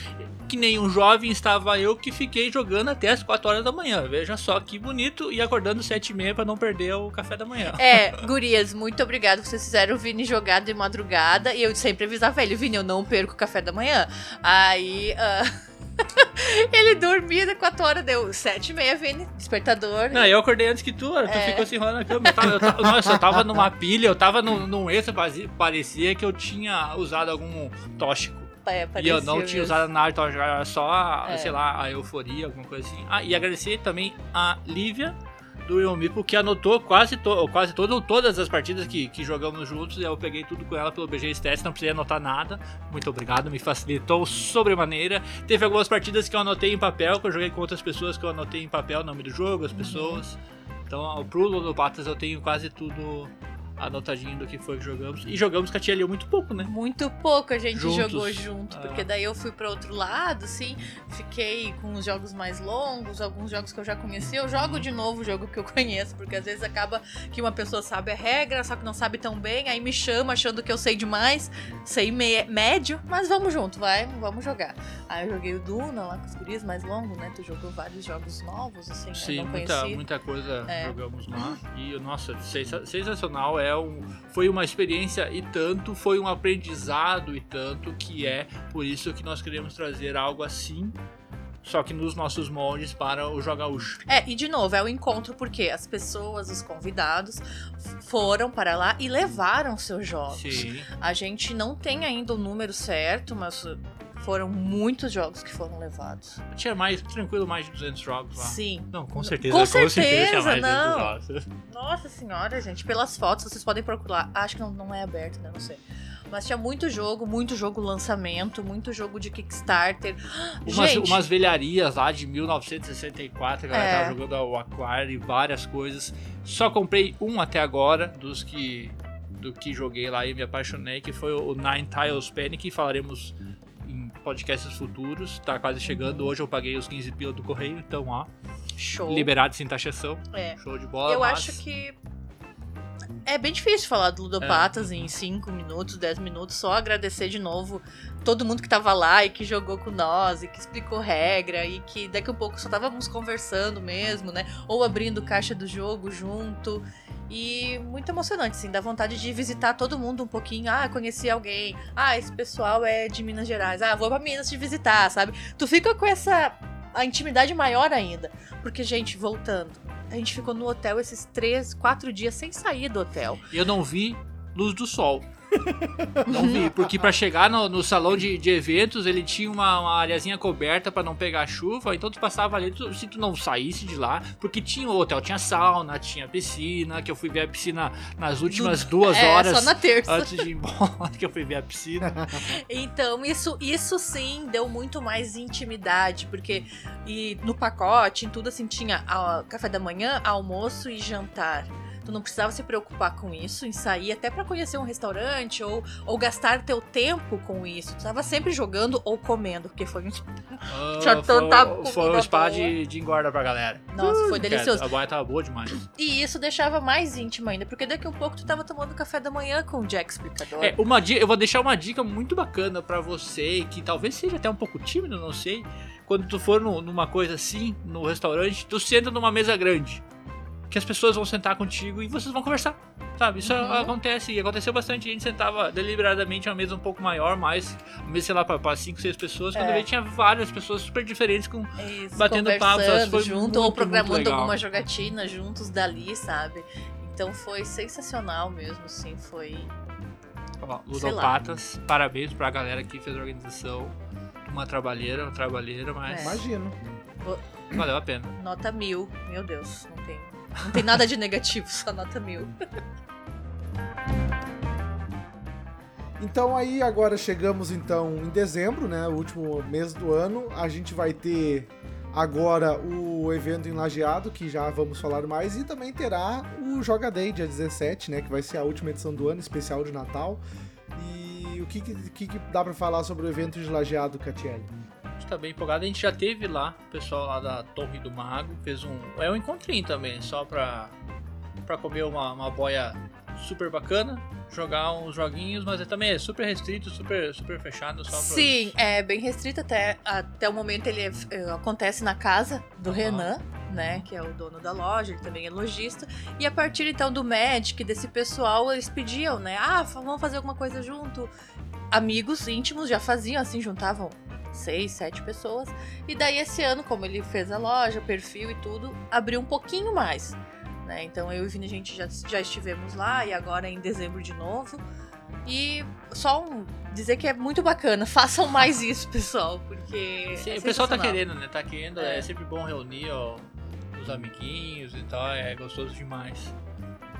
Que nem um jovem estava eu que fiquei jogando até as 4 horas da manhã. Veja só que bonito. E acordando 7 e meia pra não perder o café da manhã. É, gurias, muito obrigado. Vocês fizeram o Vini jogar de madrugada. E eu sempre avisava ele, Vini, eu não perco o café da manhã. Aí. Uh... <laughs> ele dormia de 4 horas, deu 7 e meia, Vini, despertador. Não, eu acordei antes que tu, tu é. ficou se enrolando na cama. Eu tava, eu tava, nossa, eu tava numa pilha, eu tava num, num extra, parecia que eu tinha usado algum tóxico. É, e eu não tinha usado nada, então era só, é. sei lá, a euforia, alguma coisa assim. Ah, e agradecer também a Lívia do Yomipo, que anotou quase, to quase todo, todas as partidas que, que jogamos juntos. Eu peguei tudo com ela pelo BG Stats, não precisei anotar nada. Muito obrigado, me facilitou sobremaneira. Teve algumas partidas que eu anotei em papel, que eu joguei com outras pessoas que eu anotei em papel, o nome do jogo, as pessoas. Uhum. Então, pro Ludopatas eu tenho quase tudo anotadinho do que foi que jogamos. E jogamos com a tia Liu muito pouco, né? Muito pouco a gente Juntos. jogou junto, porque ah. daí eu fui para outro lado, assim, fiquei com os jogos mais longos, alguns jogos que eu já conheci. Eu jogo de novo o jogo que eu <laughs> conheço, porque às vezes acaba que uma pessoa sabe a regra, só que não sabe tão bem, aí me chama achando que eu sei demais, sei médio, mas vamos junto, vai, vamos jogar. Aí eu joguei o Duna lá com os guris mais longo, né? Tu jogou vários jogos novos, assim, Sim, eu não muita, muita coisa é. jogamos lá. E, nossa, sensacional. É é um, foi uma experiência e tanto, foi um aprendizado e tanto que é por isso que nós queremos trazer algo assim só que nos nossos moldes para o Jogaúcho. É, e de novo, é o encontro porque as pessoas, os convidados, foram para lá e levaram seus jogos. Sim. A gente não tem ainda o número certo, mas foram muitos jogos que foram levados. Tinha mais, tranquilo, mais de 200 jogos lá. Sim. Não, com certeza. Com certeza, com certeza tinha mais não. De 200 jogos. Nossa senhora, gente. Pelas fotos, vocês podem procurar. Acho que não, não é aberto, né? Não sei. Mas tinha muito jogo, muito jogo lançamento, muito jogo de Kickstarter. <gasps> Umas, Gente, umas velharias lá de 1964, a galera é. tava jogando o Aquário e várias coisas. Só comprei um até agora, dos que do que joguei lá e me apaixonei, que foi o Nine Tiles Panic, falaremos podcasts futuros. Tá quase chegando. Hoje eu paguei os 15 pila do correio, então ó. Show. Liberado sem taxação. É. Show de bola. Eu mas... acho que é bem difícil falar do Ludopatas é. em 5 minutos, 10 minutos. Só agradecer de novo todo mundo que tava lá e que jogou com nós e que explicou regra e que daqui a pouco só estávamos conversando mesmo, né? Ou abrindo caixa do jogo junto. E muito emocionante, assim, dá vontade de visitar todo mundo um pouquinho. Ah, conheci alguém. Ah, esse pessoal é de Minas Gerais. Ah, vou pra Minas te visitar, sabe? Tu fica com essa a intimidade maior ainda. Porque, gente, voltando, a gente ficou no hotel esses três, quatro dias sem sair do hotel. Eu não vi luz do sol. Não vi, porque para chegar no, no salão de, de, eventos ele tinha uma, uma areazinha coberta para não pegar chuva, então tu passava ali, tu, se tu não saísse de lá, porque tinha o hotel, tinha sauna, tinha piscina, que eu fui ver a piscina nas últimas duas <laughs> é, horas só na terça. antes de ir embora, <laughs> que eu fui ver a piscina. <laughs> Então, isso, isso sim deu muito mais intimidade, porque e no pacote, em tudo assim, tinha a, café da manhã, almoço e jantar. Tu não precisava se preocupar com isso, em sair até para conhecer um restaurante ou, ou gastar teu tempo com isso. Tu tava sempre jogando ou comendo, porque foi um. Oh, Tinha tanta foi, foi um spa de, de engorda pra galera. Nossa, foi delicioso. A baia tava boa demais. E isso deixava mais íntimo ainda, porque daqui a pouco tu tava tomando café da manhã com o Jack Explicador. É, uma dica, eu vou deixar uma dica muito bacana para você, que talvez seja até um pouco tímido, não sei. Quando tu for no, numa coisa assim, no restaurante, tu senta numa mesa grande que as pessoas vão sentar contigo e vocês vão conversar. Sabe? Isso uhum. acontece. E aconteceu bastante. A gente sentava deliberadamente uma mesa um pouco maior, mais, sei lá, para 5, 6 pessoas. Quando é. tinha várias pessoas super diferentes com Isso, batendo papo. Foi junto, muito, ou programando alguma jogatina juntos dali, sabe? Então foi sensacional mesmo, assim, foi. Ludopatas, parabéns pra galera que fez a organização. Uma trabalheira, uma trabalheira, mas. É. Imagino. Valeu a pena. Nota mil, meu Deus, não tem não tem nada de negativo, só nota mil. Então aí agora chegamos então em dezembro, né, o último mês do ano, a gente vai ter agora o evento em Lajeado, que já vamos falar mais, e também terá o Joga Day, dia 17, né? Que vai ser a última edição do ano, especial de Natal. E o que, que, que dá para falar sobre o evento de Lajeado, Catiele? A gente tá bem empolgado. A gente já teve lá, o pessoal lá da Torre do Mago, fez um. É um encontrinho também, só pra, pra comer uma, uma boia super bacana, jogar uns joguinhos, mas é também é super restrito, super, super fechado. Só Sim, é bem restrito até, até o momento ele é, acontece na casa do uhum. Renan, né, que é o dono da loja, ele também é lojista, e a partir então do Magic, desse pessoal, eles pediam, né, ah, vamos fazer alguma coisa junto. Amigos íntimos já faziam, assim, juntavam seis, sete pessoas, e daí esse ano, como ele fez a loja, perfil e tudo, abriu um pouquinho mais. Né? Então eu e o Vini a gente já, já estivemos lá e agora em dezembro de novo. E só um, dizer que é muito bacana, <laughs> façam mais isso, pessoal, porque. Sim, é o pessoal tá querendo, né? Tá querendo, é, é sempre bom reunir ó, os amiguinhos e tal, é gostoso demais.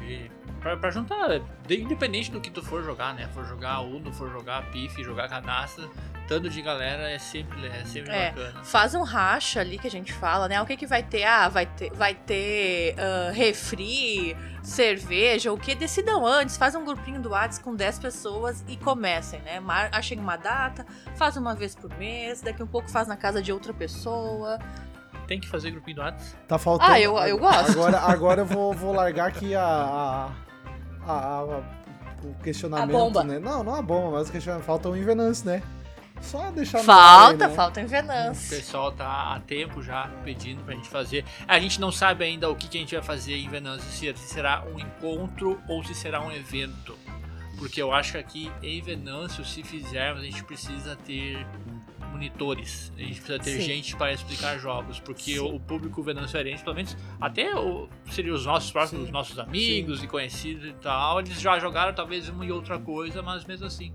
E pra, pra juntar, independente do que tu for jogar, né? For jogar Uno, for jogar PIF, jogar canasta, tanto de galera é sempre, é sempre é, bacana. Faz um racha ali que a gente fala, né? O que que vai ter? Ah, vai ter, vai ter uh, refri, cerveja, o que? Decidam antes, faz um grupinho do WhatsApp com 10 pessoas e comecem, né? Achem uma data, faz uma vez por mês, daqui um pouco faz na casa de outra pessoa. Tem que fazer grupinho do WhatsApp? Tá faltando. Ah, eu, eu gosto. Agora, agora eu vou, vou largar aqui a, a, a, a o questionamento, a bomba. né? Não, não a bomba, mas o questionamento. Falta um Invenance, né? Só deixar Falta, ar, né? falta Invenance. O pessoal tá há tempo já pedindo pra gente fazer. A gente não sabe ainda o que, que a gente vai fazer em Venance, se será um encontro ou se será um evento. Porque eu acho que aqui em Venâncio, se fizermos, a gente precisa ter monitores. A gente precisa ter Sim. gente para explicar jogos, porque o, o, público venezuelense, pelo menos até o, seria os nossos próximos, os nossos amigos Sim. e conhecidos e tal, eles já jogaram talvez uma e outra coisa, mas mesmo assim,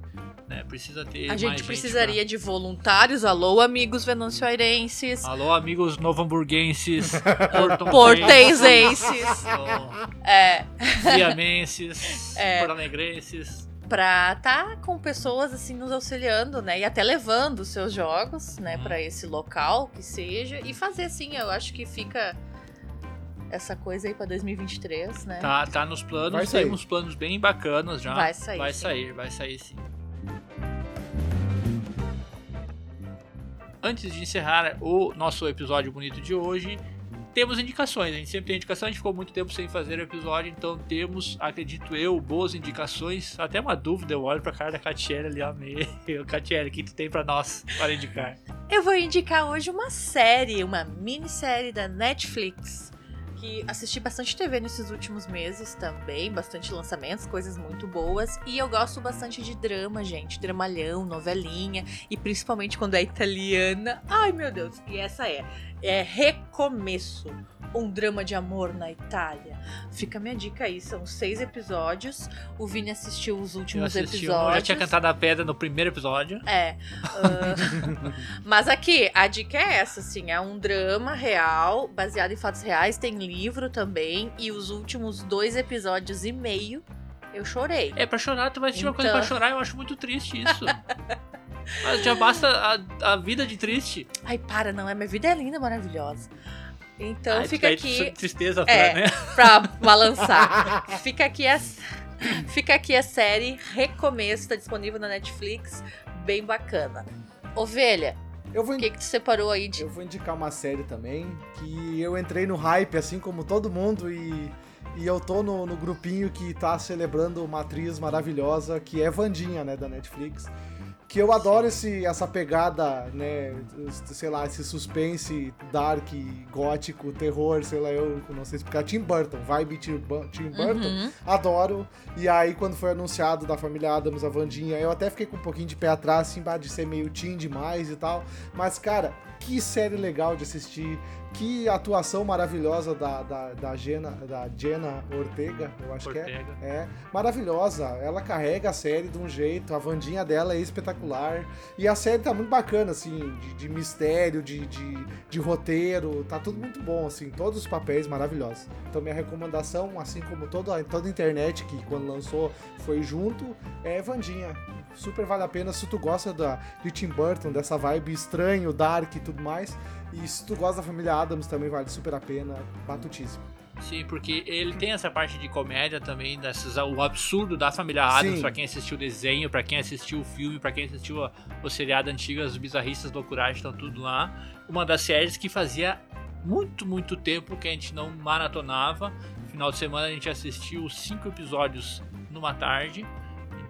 né, precisa ter A gente precisaria gente pra... de voluntários. Alô, amigos venezuelenses. Alô, amigos novamburguenses. <laughs> portensenses. é. Viamenses. É. Porto-alegrenses pra tá com pessoas assim nos auxiliando, né? E até levando os seus jogos, né, para esse local que seja e fazer assim, eu acho que fica essa coisa aí para 2023, né? Tá, tá nos planos, temos planos bem bacanas já. Vai sair. Vai sim. sair, vai sair sim. Antes de encerrar o nosso episódio bonito de hoje, temos indicações, a gente sempre tem indicação, a gente ficou muito tempo sem fazer episódio, então temos, acredito eu, boas indicações. Até uma dúvida, eu olho pra cara da Catiele ali, amei. <laughs> Catiele, o que tu tem pra nós para indicar? Eu vou indicar hoje uma série, uma minissérie da Netflix que assisti bastante TV nesses últimos meses também, bastante lançamentos, coisas muito boas. E eu gosto bastante de drama, gente. Dramalhão, novelinha. E principalmente quando é italiana. Ai, meu Deus. E essa é. É Recomeço um drama de amor na Itália. Fica a minha dica aí, são seis episódios. O Vini assistiu os últimos eu assisti, episódios. Eu já tinha cantado a pedra no primeiro episódio. É. Uh... <laughs> Mas aqui, a dica é essa, assim, é um drama real, baseado em fatos reais, tem livro também, e os últimos dois episódios e meio eu chorei. É, pra chorar, tu vai assistir então... uma coisa pra então. chorar, eu acho muito triste isso. <laughs> Mas já basta a, a vida de triste. Ai, para, não é? Minha vida é linda, maravilhosa. Então Ai, fica aqui. Tristeza pra, é, né? <laughs> pra balançar. fica aqui a. Fica aqui a série Recomeço, tá disponível na Netflix, bem bacana. Ovelha, eu vou o que, que tu separou aí de. Eu vou indicar uma série também, que eu entrei no hype, assim como todo mundo, e, e eu tô no, no grupinho que tá celebrando uma atriz maravilhosa, que é Vandinha, né, da Netflix que eu adoro esse, essa pegada, né, sei lá, esse suspense dark, gótico, terror, sei lá, eu não sei explicar, Tim Burton, vibe Tim, Tim Burton, uhum. adoro, e aí quando foi anunciado da família Adams, a Vandinha, eu até fiquei com um pouquinho de pé atrás, assim, de ser meio teen demais e tal, mas cara, que série legal de assistir, que atuação maravilhosa da, da, da, Jenna, da Jenna Ortega, eu acho Ortega. que é. É, maravilhosa. Ela carrega a série de um jeito, a Vandinha dela é espetacular. E a série tá muito bacana, assim, de, de mistério, de, de, de, roteiro, tá tudo muito bom, assim, todos os papéis maravilhosos. Então minha recomendação, assim como toda, toda a internet que quando lançou foi junto, é Vandinha. Super vale a pena se tu gosta da, de Tim Burton, dessa vibe estranho, dark e tudo mais. E se tu gosta da família Adams, também vale super a pena, batutíssimo. Sim, porque ele tem essa parte de comédia também, dessas, o absurdo da família Adams, pra quem assistiu o desenho, pra quem assistiu o filme, pra quem assistiu a- o seriado antigo, as bizarristas loucuragem, estão tudo lá. Uma das séries que fazia muito, muito tempo que a gente não maratonava. Final de semana a gente assistiu cinco episódios numa tarde.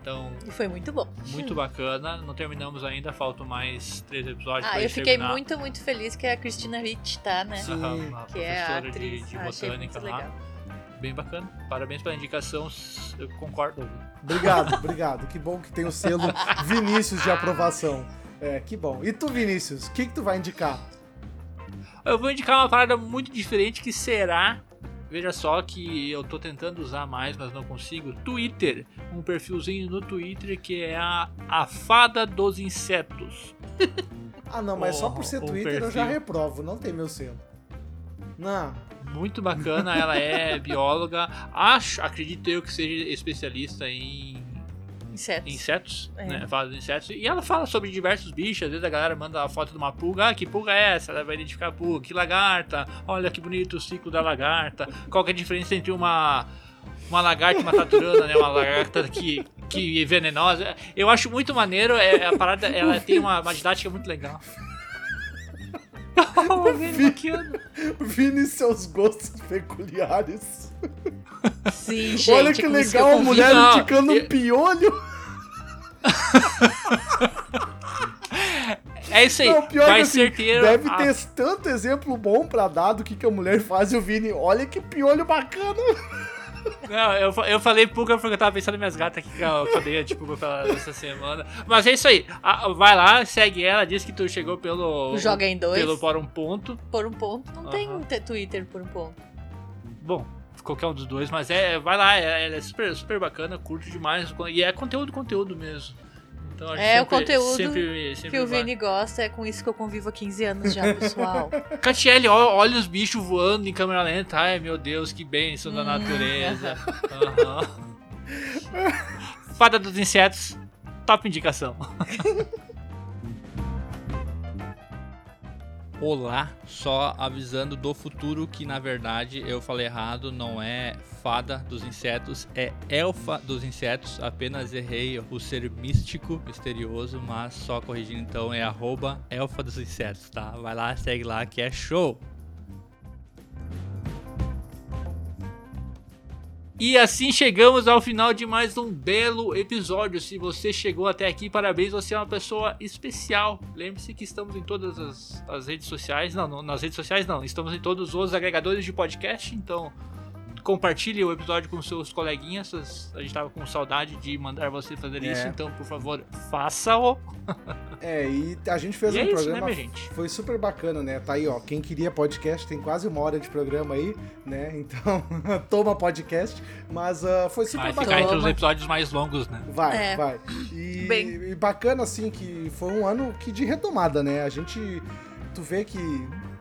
Então, E foi muito bom. muito bacana. Não terminamos ainda, faltam mais três episódios Ah, pra eu gente fiquei terminar. muito, muito feliz que a Cristina Ricci tá, né? Sim. Aham, a Que é a professora atriz. de, de Ah, achei botânica muito lá. legal. Bem bacana. Parabéns pela indicação. Eu concordo. Obrigado, obrigado. Que bom que tem o selo <laughs> Vinícius de aprovação. É, que bom. E tu, Vinícius, o que, que tu vai indicar? Eu vou indicar uma parada muito diferente que será. Veja só que eu tô tentando usar mais, mas não consigo. Twitter. Um perfilzinho no Twitter que é a, a Fada dos Insetos. <laughs> Ah, não, mas só por O- ser Twitter eu já perfil. reprovo, não tem meu selo. Não. Muito bacana, ela é bióloga. <laughs> Acho, acredito eu que seja especialista em Insetos. insetos, É. né? Fala dos insetos. E ela fala sobre diversos bichos. Às vezes a galera manda a foto de uma pulga. Ah, que pulga é essa? Ela vai identificar a pulga. Que lagarta. Olha que bonito o ciclo da lagarta. Qual que é a diferença entre uma, uma lagarta e uma taturana, né? Uma lagarta que, que é venenosa. Eu acho muito maneiro. É, a parada, ela tem uma, uma didática muito legal. <laughs> <laughs> Oh, Vini. Vini e seus gostos peculiares. Sim, gente. Olha que legal, eu a mulher Não, indicando eu- um piolho. É isso aí. Não, pior vai que assim, certeiro. deve a- ter tanto exemplo bom pra dar do que, que a mulher faz e o Vini, olha que piolho bacana. Não, eu, eu falei pulga porque eu tava pensando em minhas gatas aqui que eu cadeia de pela- essa semana. Mas é isso aí. Vai lá, segue ela, diz que tu chegou pelo. Joga em dois. Pelo Por um Ponto. Por um ponto. Não tem Aham. te- Twitter por um ponto. Bom, qualquer um dos dois, mas é. Vai lá, é- ela é super, super bacana, curto demais. E é conteúdo, conteúdo mesmo. Então, acho É, o sempre- conteúdo sempre, sempre que o vai. Vini gosta, é com isso que eu convivo há 15 anos já, <laughs> pessoal. Catiele, olha os bichos voando em câmera lenta. Ai, meu Deus, que bênção da Hum. natureza. Aham. <laughs> Fada dos insetos, top indicação. <laughs> Olá, só avisando do futuro que na verdade eu falei errado, não é fada dos insetos, é elfa dos insetos, apenas errei o ser místico, misterioso, mas só corrigindo então é arroba elfa dos insetos, tá? Vai lá, segue lá que é show! E assim chegamos ao final de mais um belo episódio. Se você chegou até aqui, parabéns, você é uma pessoa especial. Lembre-se que estamos em todas as, as redes sociais. Não, não, nas redes sociais não. Estamos em todos os agregadores de podcast. Então, compartilhe o episódio com seus coleguinhas. A gente tava com saudade de mandar você fazer É. isso. Então, por favor, faça-o. <laughs> É, e a gente fez E um é isso, né, programa. gente? Foi super bacana, né? Tá aí, ó. Quem queria podcast tem quase uma hora de programa aí, né? Então, <laughs> toma podcast. Mas ah, foi super Vai bacana. ficar entre os episódios mais longos, né? Vai, É. vai. E, Bem. e bacana, assim, que foi um ano que de retomada, né? A gente. Tu vê que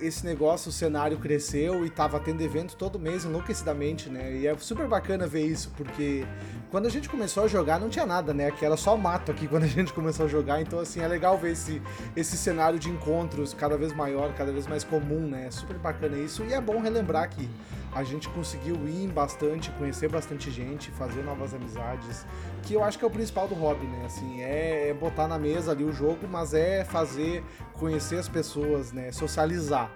esse negócio, o cenário cresceu e tava tendo evento todo mês enlouquecidamente, né? E é super bacana ver isso, porque quando a gente começou a jogar não tinha nada, né? Que era só mato aqui <laughs> quando a gente começou a jogar. Então, assim, é legal ver esse, esse cenário de encontros cada vez maior, cada vez mais comum, né? É super bacana isso. E é bom relembrar que a gente conseguiu ir bastante, conhecer bastante gente, fazer novas amizades, que eu acho que é o principal do hobby, né? Assim, é, é botar na mesa ali o jogo, mas é fazer, conhecer as pessoas, né? Socializar.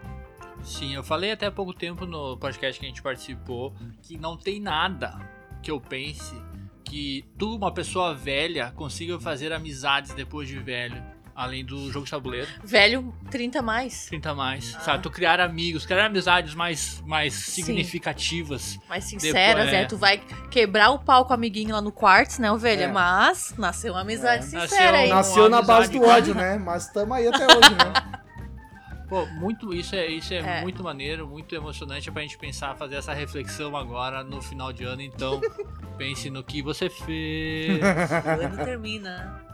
Sim, eu falei até há pouco tempo no podcast que a gente participou que não tem nada que eu pense que tu, uma pessoa velha, consiga fazer amizades depois de velho. Além do jogo de tabuleiro, Velho, 30 mais. 30 mais. Ah. Sabe? Tu criar amigos, criar amizades mais, mais Sim. significativas. Mais sinceras, Depois, é. é. Tu vai quebrar o pau com o amiguinho lá no quartzo, né, ovelha? É. Mas nasceu uma amizade É. sincera Nasceu aí. uma Nasceu na base do ódio, né? Mas tamo aí até hoje, né? <laughs> Pô, muito, isso é, isso é, É. muito maneiro, muito emocionante pra gente pensar, fazer essa reflexão agora no final de ano. Então, <laughs> pense no que você fez. O ano termina.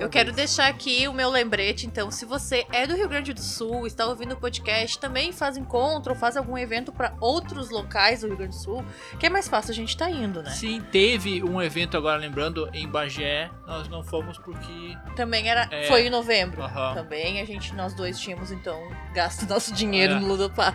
Eu quero vez. deixar aqui o meu lembrete, então, se você é do Rio Grande do Sul, está ouvindo o podcast, também faz encontro ou faz algum evento para outros locais do Rio Grande do Sul, que é mais fácil a gente tá indo, né? Sim, teve um evento agora, lembrando, em Bagé. Nós não fomos porque. Também era, É. foi em novembro. Aham. Também a gente, nós dois tínhamos então gasto nosso dinheiro É. no Ludopass.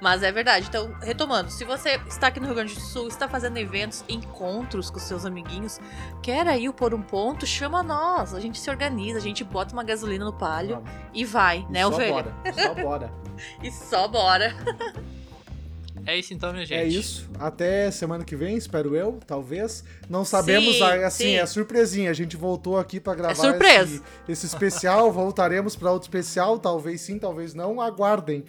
Mas é verdade. Então, retomando, se você está aqui no Rio Grande do Sul, está fazendo eventos, encontros com seus amiguinhos, quer aí por um ponto, chama nós. A gente se organiza, a gente bota uma gasolina no palho Vamos. e vai, E né, só ovelha? bora, só <laughs> bora. E só bora. É isso então, minha gente. É isso. Até semana que vem, espero eu, talvez. Não sabemos, Sim, assim, sim. é surpresinha. A gente voltou aqui pra gravar surpresa. esse, esse especial. Voltaremos pra outro especial, talvez sim, talvez não. Aguardem.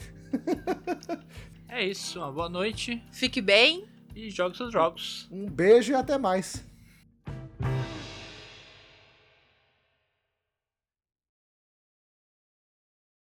É isso. Uma boa noite Fique bem. e jogue seus jogos. Um beijo e até mais.